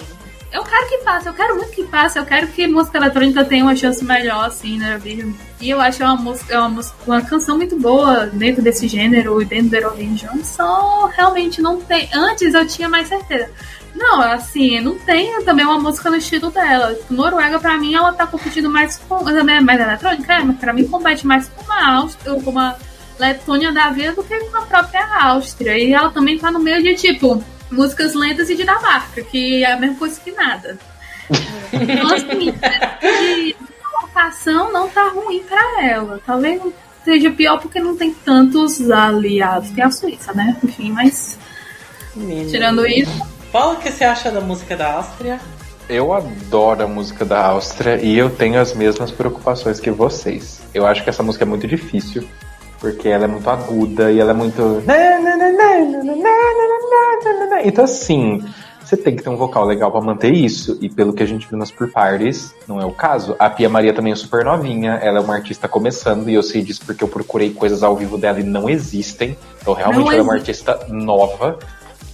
Eu quero que passe, eu quero muito que passe, eu quero que música eletrônica tenha uma chance melhor, assim, na Eurovision. E eu acho uma música, uma, uma canção muito boa dentro desse gênero e dentro do Eurovision. Só realmente não tem. Antes eu tinha mais certeza. Não, assim, não tem também uma música no estilo dela. Noruega, pra mim, ela tá competindo mais com. Também é mais eletrônica, é, mas pra mim compete mais com uma Áustria, com uma Letônia da vida do que com a própria Áustria. E ela também tá no meio de tipo músicas lentas e Dinamarca, que é a mesma coisa que nada. Então, assim, de colocação não tá ruim pra ela. Talvez não seja pior porque não tem tantos aliados. Tem a Suíça, né? Enfim, mas
Menina.
tirando isso.
Fala o que você acha da música da Áustria.
Eu adoro a música da Áustria e eu tenho as mesmas preocupações que vocês. Eu acho que essa música é muito difícil, porque ela é muito aguda e ela é muito. Então, assim, você tem que ter um vocal legal pra manter isso. E pelo que a gente viu nas Pure Parties, não é o caso. A Pia Maria também é super novinha, ela é uma artista começando, e eu sei disso porque eu procurei coisas ao vivo dela e não existem. Então, realmente,
Não
ela é uma
existe.
artista nova.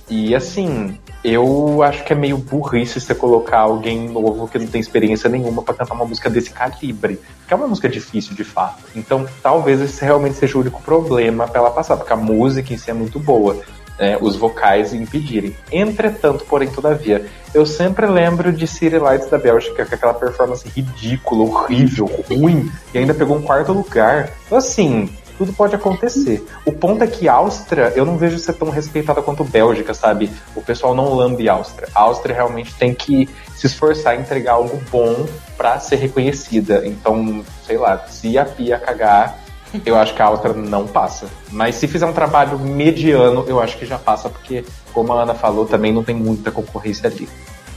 E assim, eu acho que é meio burrice você colocar alguém novo que não tem experiência nenhuma pra cantar uma música desse calibre. Porque é uma música difícil de fato. Então talvez esse realmente seja o único problema pra ela passar, porque a música em si é muito boa. né, os vocais impedirem. Entretanto, porém, todavia, eu sempre lembro de City Lights da Bélgica, com aquela performance ridícula, horrível, ruim, e ainda pegou um quarto lugar. Então, assim, tudo pode acontecer. O ponto é que Áustria, eu não vejo ser tão respeitada quanto Bélgica, sabe? O pessoal não lambe Áustria. A Áustria realmente tem que se esforçar em entregar algo bom pra ser reconhecida. Então, sei lá, se a Pia cagar, eu acho que a Áustria não passa. Mas se fizer um trabalho mediano, eu acho que já passa, porque, como a Ana falou, também não tem muita concorrência ali.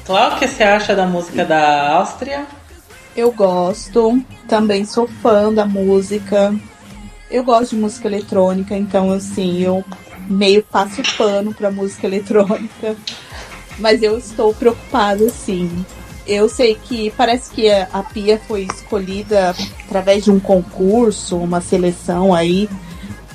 Cláudio, o que você acha da música da Áustria?
Eu gosto, também sou fã da música. Eu gosto de música eletrônica, então assim, eu meio passo pano pra música eletrônica. Mas eu estou preocupada, sim. Eu sei que parece que a a Pia foi escolhida através de um concurso, uma seleção aí.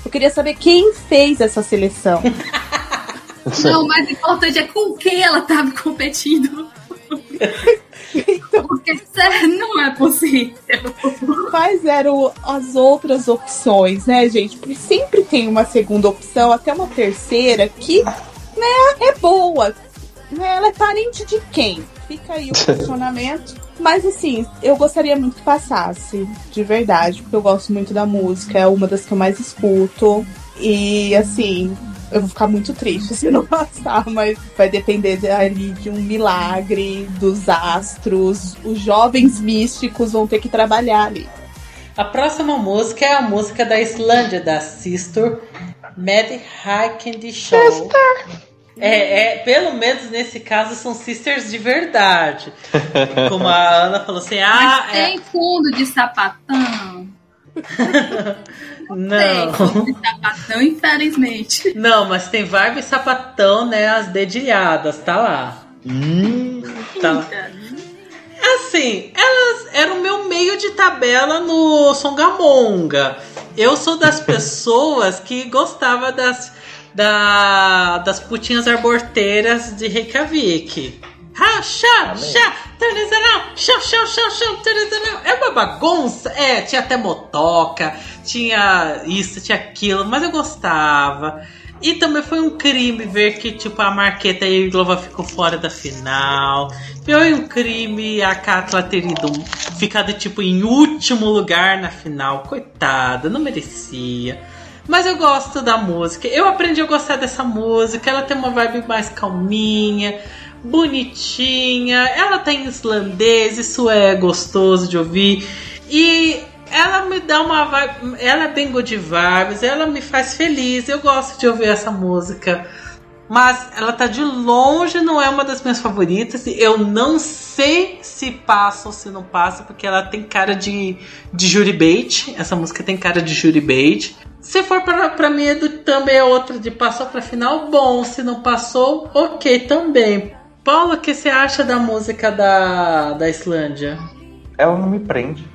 Eu queria saber quem fez essa seleção.
Não, o mais importante é com quem ela tava competindo. Porque sério, não é possível.
Quais eram as outras opções, né, gente? Porque sempre tem uma segunda opção, até uma terceira, que, né, é boa. Né? Ela é parente de quem? Fica aí o questionamento. Mas assim, eu gostaria muito que passasse, de verdade, porque eu gosto muito da música, é uma das que eu mais escuto. E assim, eu vou ficar muito triste se não passar, mas vai depender de- ali de um milagre, dos astros. Os jovens místicos vão ter que trabalhar ali.
A próxima música é a música da Islândia, da Sister Mad Hiking Show. É, é, pelo menos nesse caso são sisters de verdade. Como a Ana falou assim, ah,
Mas
é,
tem fundo de sapatão. Tem
não.
de sapatão, infelizmente.
Não, mas tem vibe sapatão, né? As dedilhadas, tá lá. Tá lá. Assim, elas eram o meu meio de tabela no Songamonga. Eu sou das pessoas que gostava das, da, das putinhas arborteiras de Reykjavik. É uma bagunça. É, tinha até motoca, tinha isso, tinha aquilo, mas eu gostava. E também foi um crime ver que, tipo, a Marqueta e a Iglova ficou fora da final. Foi um crime a Katla ter ido, ficado, tipo, em último lugar na final. Coitada, não merecia. Mas eu gosto da música. Eu aprendi a gostar dessa música. Ela tem uma vibe mais calminha, bonitinha. Ela tem islandês, isso é gostoso de ouvir. E ela me dá uma vibe. Ela é bem good vibes, ela me faz feliz. Eu gosto de ouvir essa música. Mas ela tá de longe, não é uma das minhas favoritas. Eu não sei se passa ou se não passa, porque ela tem cara de, de jury bait. Essa música tem cara de jury bait. Se for pra mim, também é outra de passou pra final, bom. Se não passou, ok também. Paula, o que você acha da música da, da Islândia?
ela não me prende.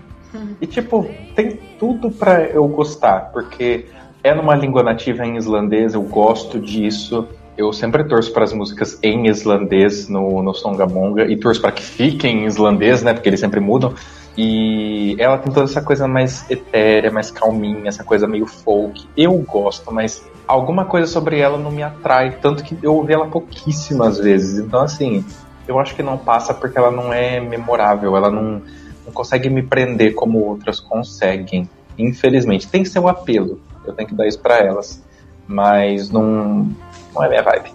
E tipo, tem tudo pra eu gostar, porque é numa língua nativa em islandês, eu gosto disso. Eu sempre torço para as músicas em islandês no, no Songamonga e torço para que fiquem em islandês, né? Porque eles sempre mudam. E ela tem toda essa coisa mais etérea, mais calminha, essa coisa meio folk. Eu gosto, mas alguma coisa sobre ela não me atrai, tanto que eu ouvi ela pouquíssimas vezes. Então, assim, eu acho que não passa porque ela não é memorável, ela não, não consegue me prender como outras conseguem. Infelizmente, tem seu apelo, eu tenho que dar isso pra elas, mas não, não é minha vibe.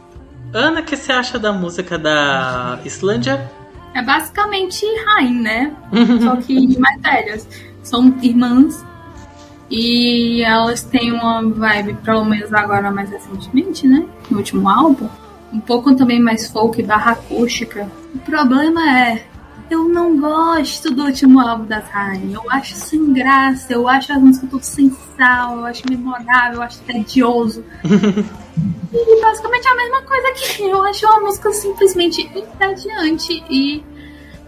Ana, o que você acha da música da Islândia?
É basicamente Rain, né? Só que mais velhas. São irmãs. E elas têm uma vibe, pelo menos agora mais recentemente, né? No último álbum. Um pouco também mais folk barra acústica. O problema é. Eu não gosto do último álbum das Rain. Eu acho sem graça, eu acho as músicas tudo sem sal, eu acho memorável, eu acho tedioso. E basicamente a mesma coisa que eu acho uma música simplesmente entediante e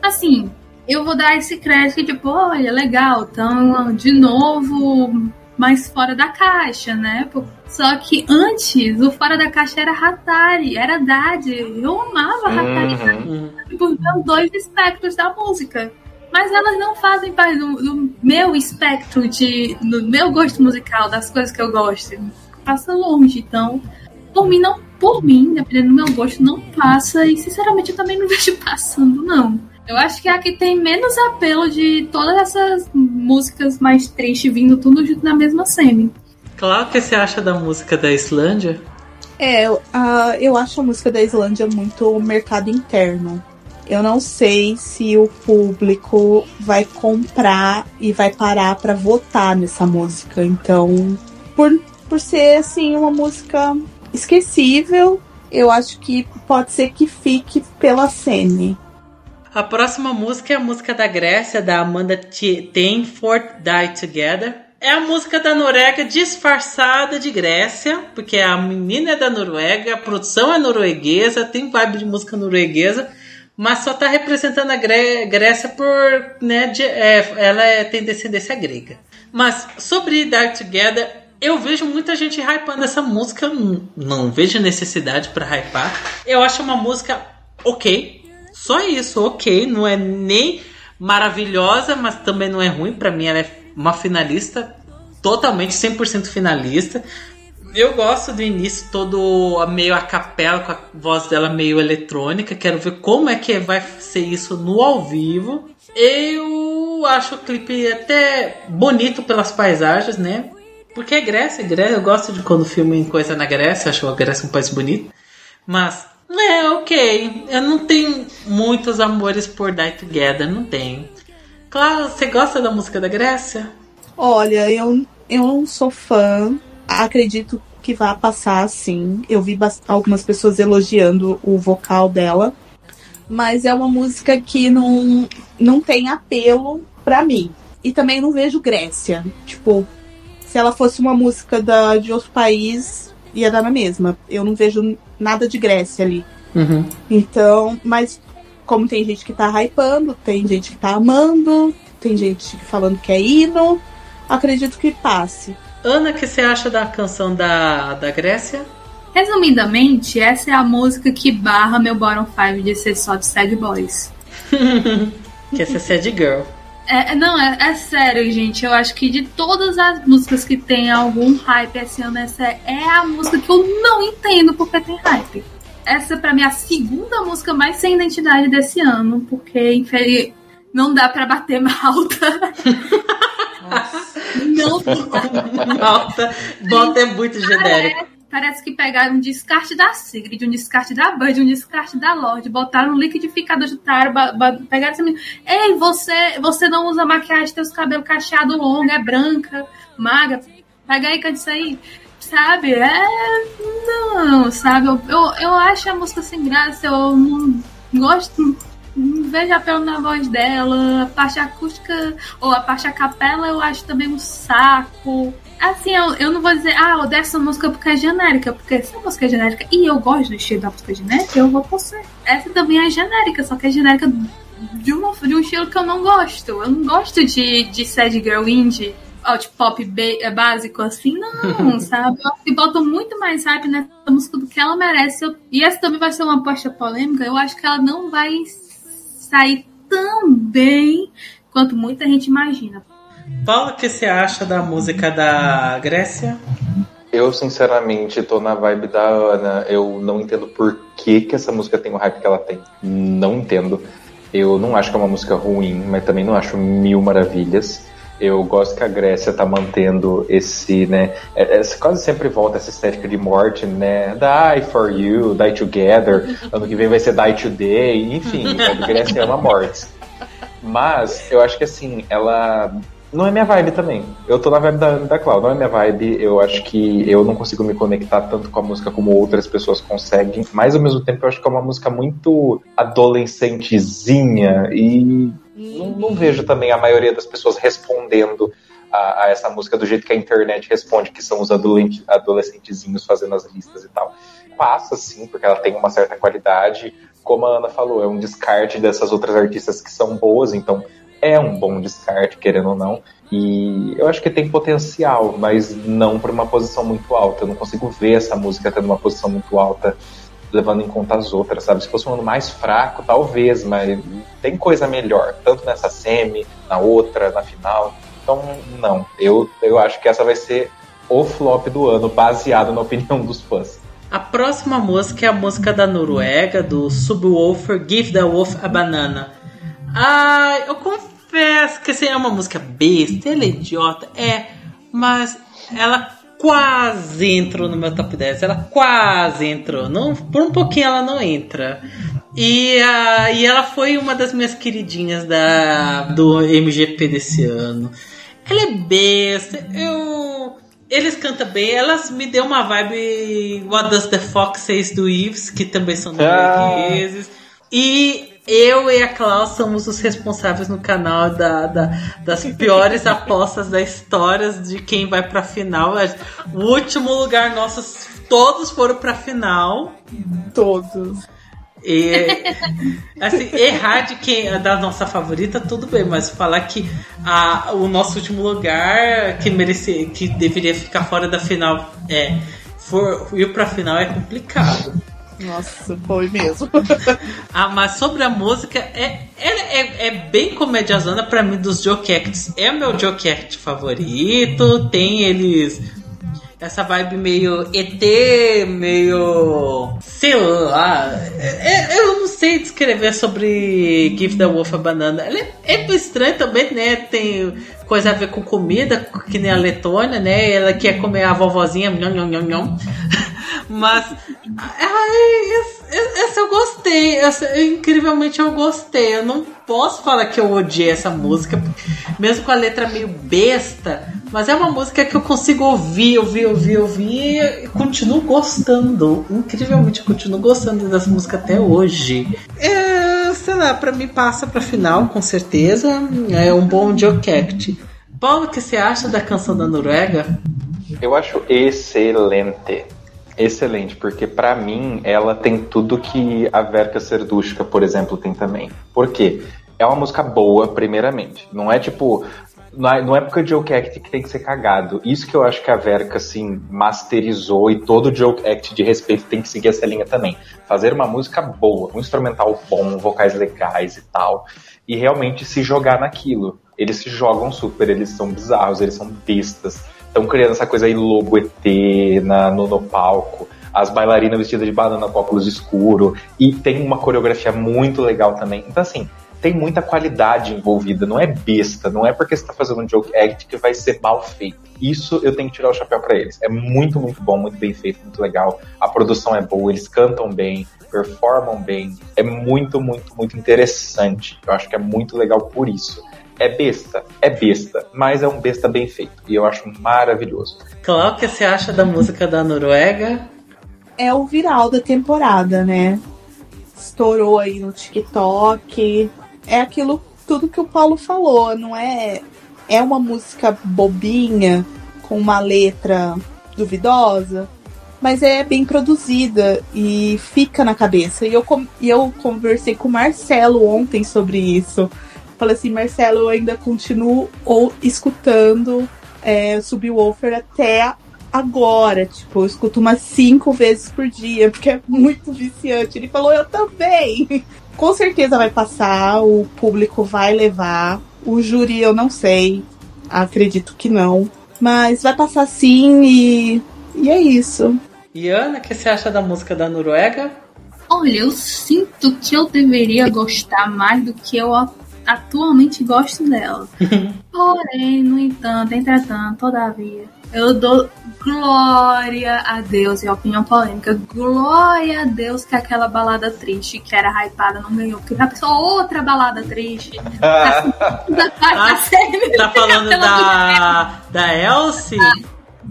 assim, eu vou dar esse crédito tipo, olha, legal, então de novo mais fora da caixa, né? Só que antes o fora da caixa era Hatari, era Dade. Eu amava Hatari
Uhum.
por dois espectros da música. Mas elas não fazem parte do, do meu espectro, de, do meu gosto musical, das coisas que eu gosto. Passa longe, então, por mim, não, por mim, dependendo do meu gosto, não passa. E sinceramente eu também não vejo passando, não. Eu acho que é a que tem menos apelo de todas essas músicas mais tristes vindo tudo junto na mesma semi.
Claro, o que você acha da música da Islândia?
É, eu- ah, eu acho a música da Islândia muito mercado interno. Eu não sei se o público vai comprar e vai parar pra votar nessa música. Então, por, por ser assim uma música esquecível, eu acho que pode ser que fique pela Sene.
A próxima música é a música da Grécia, da Amanda Tainford, Die Together. É a música da Noruega disfarçada de Grécia, porque a menina é da Noruega, a produção é norueguesa, tem vibe de música norueguesa, mas só tá representando a Gré- Grécia por, né, de- é, ela é- tem descendência grega. Mas sobre Die Together, eu vejo muita gente hypando essa música, não, não vejo necessidade pra hypar. Eu acho uma música ok, só isso, ok. Não é nem maravilhosa, mas também não é ruim. Pra mim, ela é uma finalista, totalmente 100% finalista. Eu gosto do início todo meio a capela, com a voz dela meio eletrônica. Quero ver como é que vai ser isso no ao vivo. Eu acho o clipe até bonito pelas paisagens, né? Porque é Grécia, Grécia. Eu gosto de quando filmem coisa na Grécia. Acho a Grécia um país bonito. Mas, é, ok. Eu não tenho muitos amores por Die Together, não tenho. Claro, você gosta da música da Grécia?
Olha, eu, eu não sou fã. Acredito que vai passar sim. Eu vi algumas pessoas elogiando o vocal dela. Mas é uma música que não, não tem apelo pra mim. E também não vejo Grécia. Tipo, se ela fosse uma música da, de outro país, ia dar na mesma. Eu não vejo nada de Grécia ali.
Uhum.
Então, mas como tem gente que tá hypando, tem gente que tá amando, tem gente falando que é hino, acredito que passe.
Ana, o que você acha da canção da, da Grécia?
Resumidamente, essa é a música que barra meu bottom 5 de ser só de sad boys.
Que essa é Sad Girl.
É, é- não, é, é sério, gente. Eu acho que de todas as músicas que tem algum hype esse ano, essa é a música que eu não entendo porque tem hype. Essa, pra mim, é a segunda música mais sem identidade desse ano, porque infeliz... não dá pra bater malta. não dá.
Bota, bota é muito genérico.
Parece que pegaram um descarte da Sigrid, um descarte da Bud, um descarte da Lorde, botaram um liquidificador de ba- pegaram essa. Ei, você, você não usa maquiagem, tem os cabelos cacheados longos, é branca, magra. Pega aí, canta isso aí. Sabe? É. Não, sabe? Eu, eu, eu acho a música sem graça, eu não gosto. Vejo apelo na voz dela. A parte acústica ou a parte a capela eu acho também um saco. Assim, eu, eu não vou dizer, ah, eu odeio essa música porque é genérica, porque se a música é genérica e eu gosto do estilo da música genérica, eu vou torcer. Essa também é genérica, só que é genérica de, uma, de um estilo que eu não gosto. Eu não gosto de, de sad girl indie, alt pop é básico assim, não, sabe? Eu acho que botam muito mais hype nessa música do que ela merece. Eu- e essa também vai ser uma aposta polêmica, eu acho que ela não vai sair tão bem quanto muita gente imagina.
Paulo, o que você acha da música da Grécia?
Eu, sinceramente, tô na vibe da Ana. Eu não entendo por que, que essa música tem o hype que ela tem. Não entendo. Eu não acho que é uma música ruim, mas também não acho mil maravilhas. Eu gosto que a Grécia tá mantendo esse, né? é- é- quase sempre volta essa estética de morte, né? Die for you, die together. Ano que vem vai ser die today. Enfim, a Grécia ama mortes. Mas eu acho que assim, ela não é minha vibe também. Eu tô na vibe da, da Clau, não é minha vibe. Eu acho que eu não consigo me conectar tanto com a música como outras pessoas conseguem. Mas ao mesmo tempo eu acho que é uma música muito adolescentezinha e não, não vejo também a maioria das pessoas respondendo a, a essa música do jeito que a internet responde, que são os adolescente- adolescentezinhos fazendo as listas e tal. Passa sim, porque ela tem uma certa qualidade. Como a Ana falou, é um descarte dessas outras artistas que são boas, então é um bom descarte, querendo ou não. E eu acho que tem potencial, mas não para uma posição muito alta. Eu não consigo ver essa música tendo uma posição muito alta, levando em conta as outras, sabe? Se fosse um ano mais fraco, talvez, mas tem coisa melhor, tanto nessa semi, na outra, na final. Então, não. Eu, eu acho que essa vai ser o flop do ano, baseado na opinião dos fãs.
A próxima música é a música da Noruega, do Subwoofer, Give the Wolf a Banana. Ah, eu confesso que assim, é uma música besta, ela é idiota, é, mas ela quase entrou no meu top 10, ela quase entrou, não, por um pouquinho ela não entra. E, ah, e ela foi uma das minhas queridinhas da, do MGP desse ano. Ela é besta, eu. Eles cantam bem, elas me deu uma vibe What Does the Fox Says do Eves, que também são noruegueses. E eu e a Klaus somos os responsáveis no canal da, da- das piores apostas da história de quem vai pra final. O último lugar nossos todos foram pra final.
Todos.
E, assim, errar de quem da nossa favorita, tudo bem, mas falar que a, o nosso último lugar que merecia, que deveria ficar fora da final, é for ir pra final é complicado.
Nossa, foi mesmo.
Ah, mas sobre a música, é, ela é, é bem comédia zona pra mim dos Joke Acts. É o meu Joke Act favorito. Tem eles. Essa vibe meio ET, meio. sei lá. É- é- eu não sei descrever sobre Give the Wolf a Banana. Ela é, é estranha também, né? Tem coisa a ver com comida, que nem a Letônia, né? Ela quer comer a vovozinha. Nham, nham, nham, nham. Mas. Ai, essa, essa eu gostei. Essa, incrivelmente eu gostei. Eu não posso falar que eu odiei essa música, mesmo com a letra meio besta. Mas é uma música que eu consigo ouvir, ouvir, ouvir, ouvir e continuo gostando. Incrivelmente eu continuo gostando dessa música até hoje. É, sei lá, pra mim passa pra final, com certeza. É um bom Jokeact. Paulo, o que você acha da canção da Noruega?
Eu acho excelente. Excelente, porque pra mim ela tem tudo que a Verka Serdushka, por exemplo, tem também. Por quê? É uma música boa, primeiramente. Não é tipo. Na, não é porque o joke act que tem que ser cagado. Isso que eu acho que a Verka, assim, masterizou e todo joke act de respeito tem que seguir essa linha também. Fazer uma música boa, um instrumental bom, vocais legais e tal. E realmente se jogar naquilo. Eles se jogam super, eles são bizarros, eles são bestas. Estão criando essa coisa aí, logo ET na, no, no palco. As bailarinas vestidas de banana com óculos escuro. E tem uma coreografia muito legal também. Então, assim, tem muita qualidade envolvida, não é besta, não é porque você tá fazendo um joke act que vai ser mal feito. Isso eu tenho que tirar o chapéu para eles. É muito, muito bom, muito bem feito, muito legal. A produção é boa, eles cantam bem, performam bem. É muito, muito, muito interessante. Eu acho que é muito legal por isso. É besta, é besta, mas é um besta bem feito. E eu acho maravilhoso.
Cláudia, o que você acha da música da Noruega?
É o viral da temporada, né? Estourou aí no TikTok. É aquilo tudo que o Paulo falou, não é é uma música bobinha com uma letra duvidosa, mas é bem produzida e fica na cabeça. E eu, e eu conversei com o Marcelo ontem sobre isso. Falei assim, Marcelo, eu ainda continuo ou escutando é, Subwoofer até agora. Tipo, eu escuto umas cinco vezes por dia, porque é muito viciante. Ele falou, eu também. Com certeza vai passar, o público vai levar. O júri eu não sei, acredito que não. Mas vai passar sim e, e é isso.
E Ana, o que você acha da música da Noruega?
Olha, eu sinto que eu deveria gostar mais do que eu atualmente gosto dela. Porém, no entanto, entretanto, todavia, eu dou glória a Deus, e opinião polêmica, glória a Deus que aquela balada triste que era hypada não ganhou, porque já pensou outra balada triste.
Ah, tá falando da, da Elsie?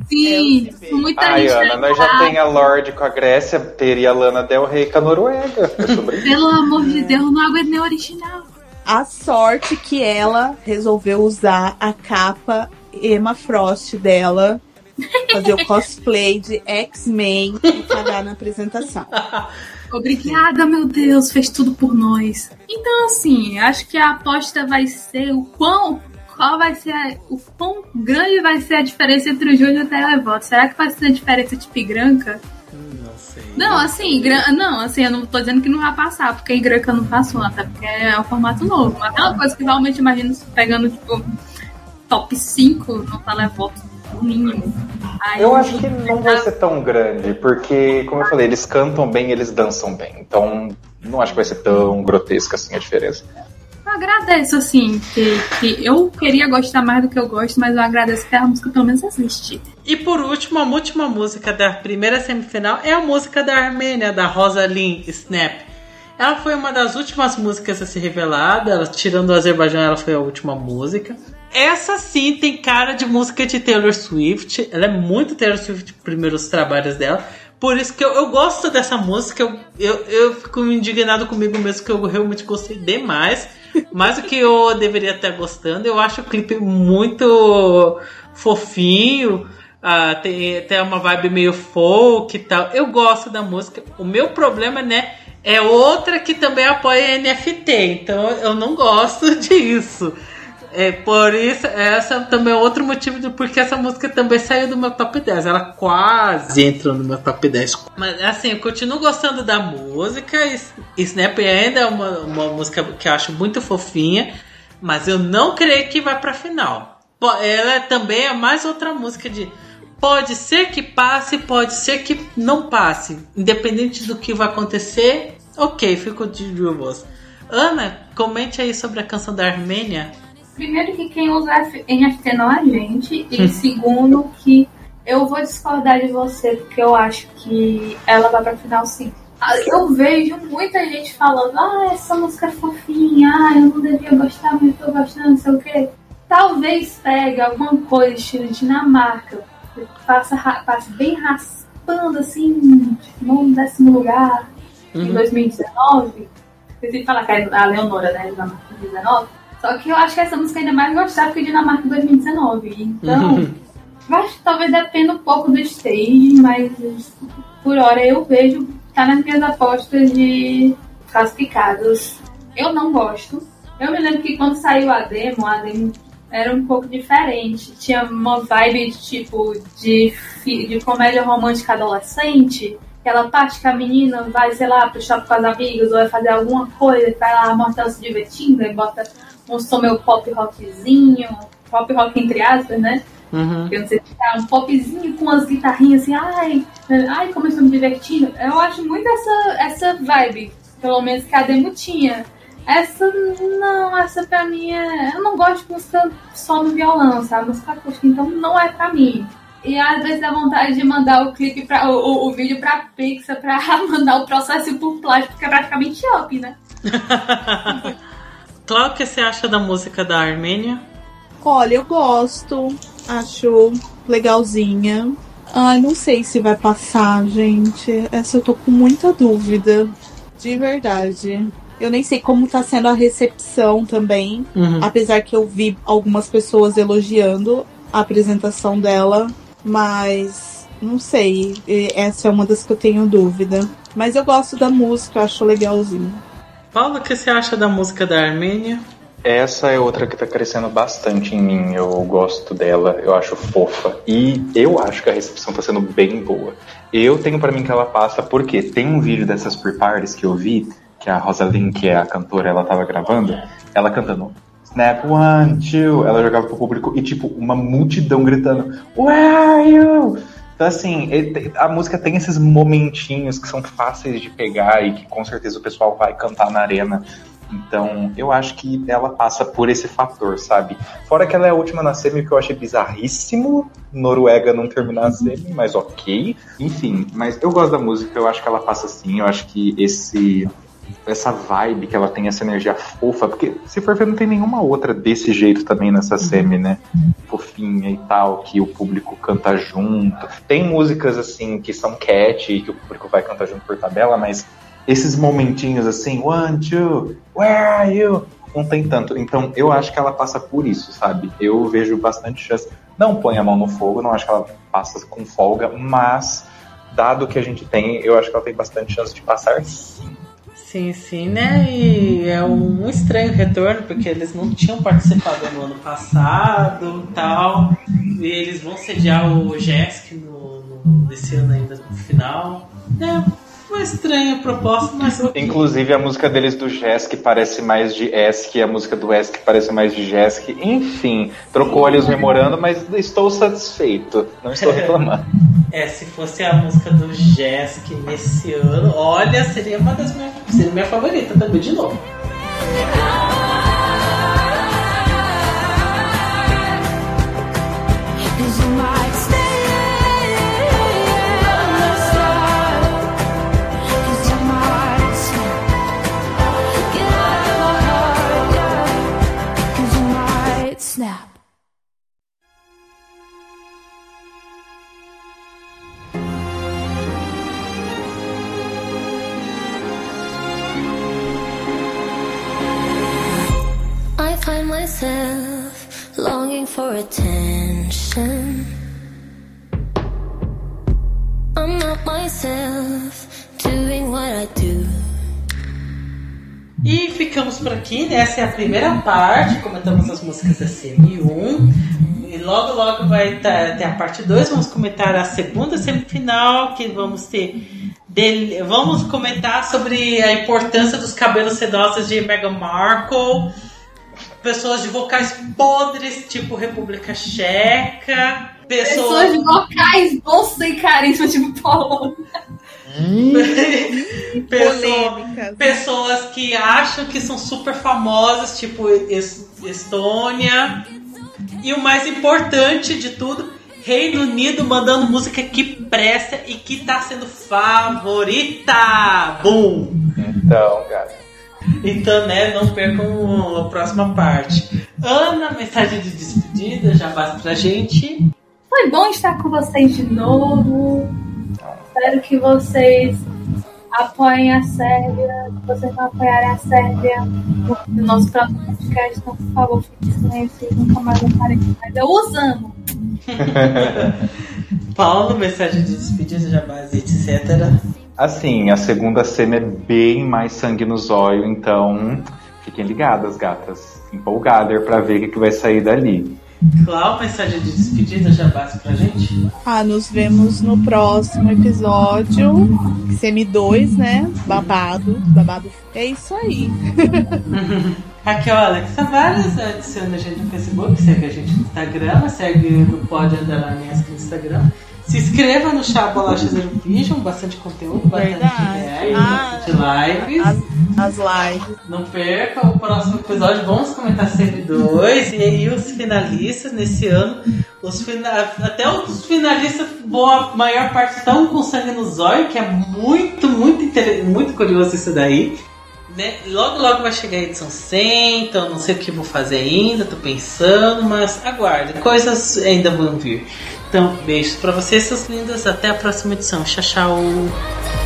Sim, com muita
Ai,
gente.
Ana, nós já tem a Lorde com a Grécia, teria a Lana Del Rey com a Noruega.
Pelo amor de Deus, não aguento nem original.
A sorte que ela resolveu usar a capa Emma Frost dela, fazer o cosplay de X-Men e pagar na apresentação.
Obrigada, meu Deus, fez tudo por nós. Então, assim, acho que a aposta vai ser o quão. Qual vai ser a- o quão grande vai ser a diferença entre o Júnior e o televoto? Será que vai ser a diferença de pigranca?
Não sei.
Não, assim, gran- não, assim, eu não tô dizendo que não vai passar, porque em Granca não passou, até porque é um formato novo. Mas é uma coisa que realmente imagino pegando, tipo, top 5 no televoto, no mínimo. Aí,
Eu acho que não vai ser tão grande, porque, como eu falei, eles cantam bem, eles dançam bem. Então, não acho que vai ser tão grotesca assim a diferença.
Eu agradeço, assim, que, que eu queria gostar mais do que eu gosto, mas eu agradeço que a música pelo menos existe.
E por último, a última música da primeira semifinal é a música da Armênia, da Rosalind Snap. Ela foi uma das últimas músicas a ser revelada, ela, tirando o Azerbaijão, ela foi a última música. Essa sim tem cara de música de Taylor Swift, ela é muito Taylor Swift, primeiros trabalhos dela. Por isso que eu, eu gosto dessa música, eu, eu, eu fico indignado comigo mesmo, que eu realmente gostei demais. Mais do que eu deveria estar gostando. Eu acho o clipe muito fofinho. ah, tem, tem uma vibe meio folk e tal. Eu gosto da música. O meu problema, né? É outra que também apoia NFT. Então eu não gosto disso. É, por isso, essa também é outro motivo do porque essa música também saiu do meu top 10. Ela quase entrou no meu top 10. Mas assim, eu continuo gostando da música. e Snap ainda é uma, uma música que eu acho muito fofinha. Mas eu não creio que vai pra final. Ela também é mais outra música de. Pode ser que passe, pode ser que não passe. Independente do que vai acontecer, ok, fico de duas. Ana, comente aí sobre a canção da Armênia.
Primeiro que quem usa NFT não é a gente. E segundo que eu vou discordar de você, porque eu acho que ela vai pra final sim. Ah, Eu vejo muita gente falando, ah, essa música é fofinha, ah, eu não devia gostar, mas eu tô gostando, não sei o quê. Talvez pegue alguma coisa estilo Dinamarca, que passa, passa bem raspando assim, no décimo lugar, em 2019. Esqueci de falar que é a Leonora, né, Dinamarca 2019. Só que eu acho que essa música ainda mais gostada que Dinamarca 2019. Então, acho que talvez dependa um pouco do stage, mas por hora eu vejo, tá nas minhas apostas de classificados. Eu não gosto. Eu me lembro que quando saiu a demo, a demo era um pouco diferente. Tinha uma vibe tipo de, de comédia romântica adolescente. Aquela parte que a menina vai, sei lá, pro shopping com as amigas ou vai fazer alguma coisa, vai lá mostrar se divertindo, e bota um som meio pop rockzinho, pop rock entre aspas, né?
Uhum.
Eu não sei se tá um popzinho com umas guitarrinhas assim, ai, ai, como eu estou me divertindo. Eu acho muito essa, essa vibe, pelo menos que a demo tinha. Essa, não, essa pra mim é. Eu não gosto de música só no violão, sabe? Música acústica, então não é pra mim. E às vezes dá vontade de mandar o clipe, pra, o, o, o vídeo pra Pixar pra mandar o processo por plástico, porque é praticamente up, né?
Cláudio, o que você acha da música da Armênia?
Olha, eu gosto, acho legalzinha. Ai, não sei se vai passar, gente. Essa eu tô com muita dúvida. De verdade. Eu nem sei como tá sendo a recepção também.
Uhum.
Apesar que eu vi algumas pessoas elogiando a apresentação dela. Mas não sei. Essa é uma das que eu tenho dúvida. Mas eu gosto da música, acho legalzinho.
Paulo, o que você acha da música da Armênia?
Essa é outra que tá crescendo bastante em mim. Eu gosto dela, eu acho fofa. E eu acho que a recepção tá sendo bem boa. Eu tenho pra mim que ela passa, porque tem um vídeo dessas pre-parties que eu vi, que a Rosalind, que é a cantora, ela tava gravando, ela cantando Snap One, Two, ela jogava pro público e, tipo, uma multidão gritando Where are you? Então, assim, ele- a música tem esses momentinhos que são fáceis de pegar e que com certeza o pessoal vai cantar na arena. Então, eu acho que ela passa por esse fator, sabe? Fora que ela é a última na semi, que eu achei bizarríssimo. Noruega não terminar a semi, mas ok. Enfim, mas eu gosto da música, eu acho que ela passa sim. Eu acho que esse essa vibe que ela tem, essa energia fofa, porque se for ver, não tem nenhuma outra desse jeito também nessa semi, né? Fofinha e tal, que o público canta junto. Tem músicas assim que são catchy, que o público vai cantar junto por tabela, mas esses momentinhos assim, one, two, where are you? Não tem tanto. Então eu acho que ela passa por isso, sabe? Eu vejo bastante chance. Não põe a mão no fogo, não acho que ela passa com folga, mas dado que a gente tem, eu acho que ela tem bastante chance de passar sim.
Sim, sim, né? E é um estranho retorno, porque eles não tinham participado no ano passado tal. E eles vão sediar o JESC no, no, nesse ano ainda no final. É uma estranha proposta, mas.
Inclusive a música deles do Jesk parece mais de Esk, a música do Esk parece mais de Jesk. Enfim, trocou ali os memorando, mas estou satisfeito. Não estou reclamando.
É, se fosse a música do Jesk nesse ano, olha, seria uma das minhas. Seria minha favorita também, de novo.
Find myself longing for attention. I'm not myself doing what I do.
E ficamos por aqui, né? Essa é a primeira parte, comentamos as músicas da CM1. E logo, logo vai tá- ter a parte 2. Vamos comentar a segunda semifinal, que vamos ter. dele- vamos comentar sobre a importância dos cabelos sedosos de Meghan Markle. Pessoas de vocais podres, tipo República Checa.
Pessoas de vocais, bolsa e carisma, tipo Paulo.
Pessoa-
Polêmicas.
pessoas que acham que são super famosas, tipo Es- Estônia. E o mais importante de tudo, Reino Unido mandando música que presta e que tá sendo favorita. Boom!
Então, cara.
Então, né, não percam a próxima parte. Ana, mensagem de despedida, já basta pra gente.
Foi bom estar com vocês de novo. Espero que vocês apoiem a Sérvia, que vocês vão apoiarem a Sérvia no nosso próximo podcast. Então, por favor, fiquem e nunca mais apareçam. Mas eu os amo.
Paulo, mensagem de despedida, já base, etc.
Assim, a segunda cena é bem mais sangue no zóio, então Fiquem ligadas, gatas. Empolgadas pra ver o que, que vai sair dali.
Clau, mensagem de despedida já basta pra gente?
Ah, nos vemos no próximo episódio. CM2, né? Babado. Babado. É isso aí.
Aqui é o Alex Tavares, adiciona a gente no Facebook, segue a gente no Instagram, segue no Pod Underline aqui no Instagram. Se inscreva no Chá Bolacha Zero Vision, bastante conteúdo, bastante ideia,
Ah,
bastante lives.
As, as lives.
Não perca o próximo episódio, vamos comentar sempre dois e aí os finalistas nesse ano. Os fina... Até os finalistas, boa maior parte estão com sangue no zóio, que é muito, muito, inter... muito curioso isso daí. Né? Logo, logo vai chegar a edição 100, então não sei o que vou fazer ainda, tô pensando, mas aguarde, coisas ainda vão vir. Então, beijos pra vocês, seus lindos, até a próxima edição. Tchau, tchau.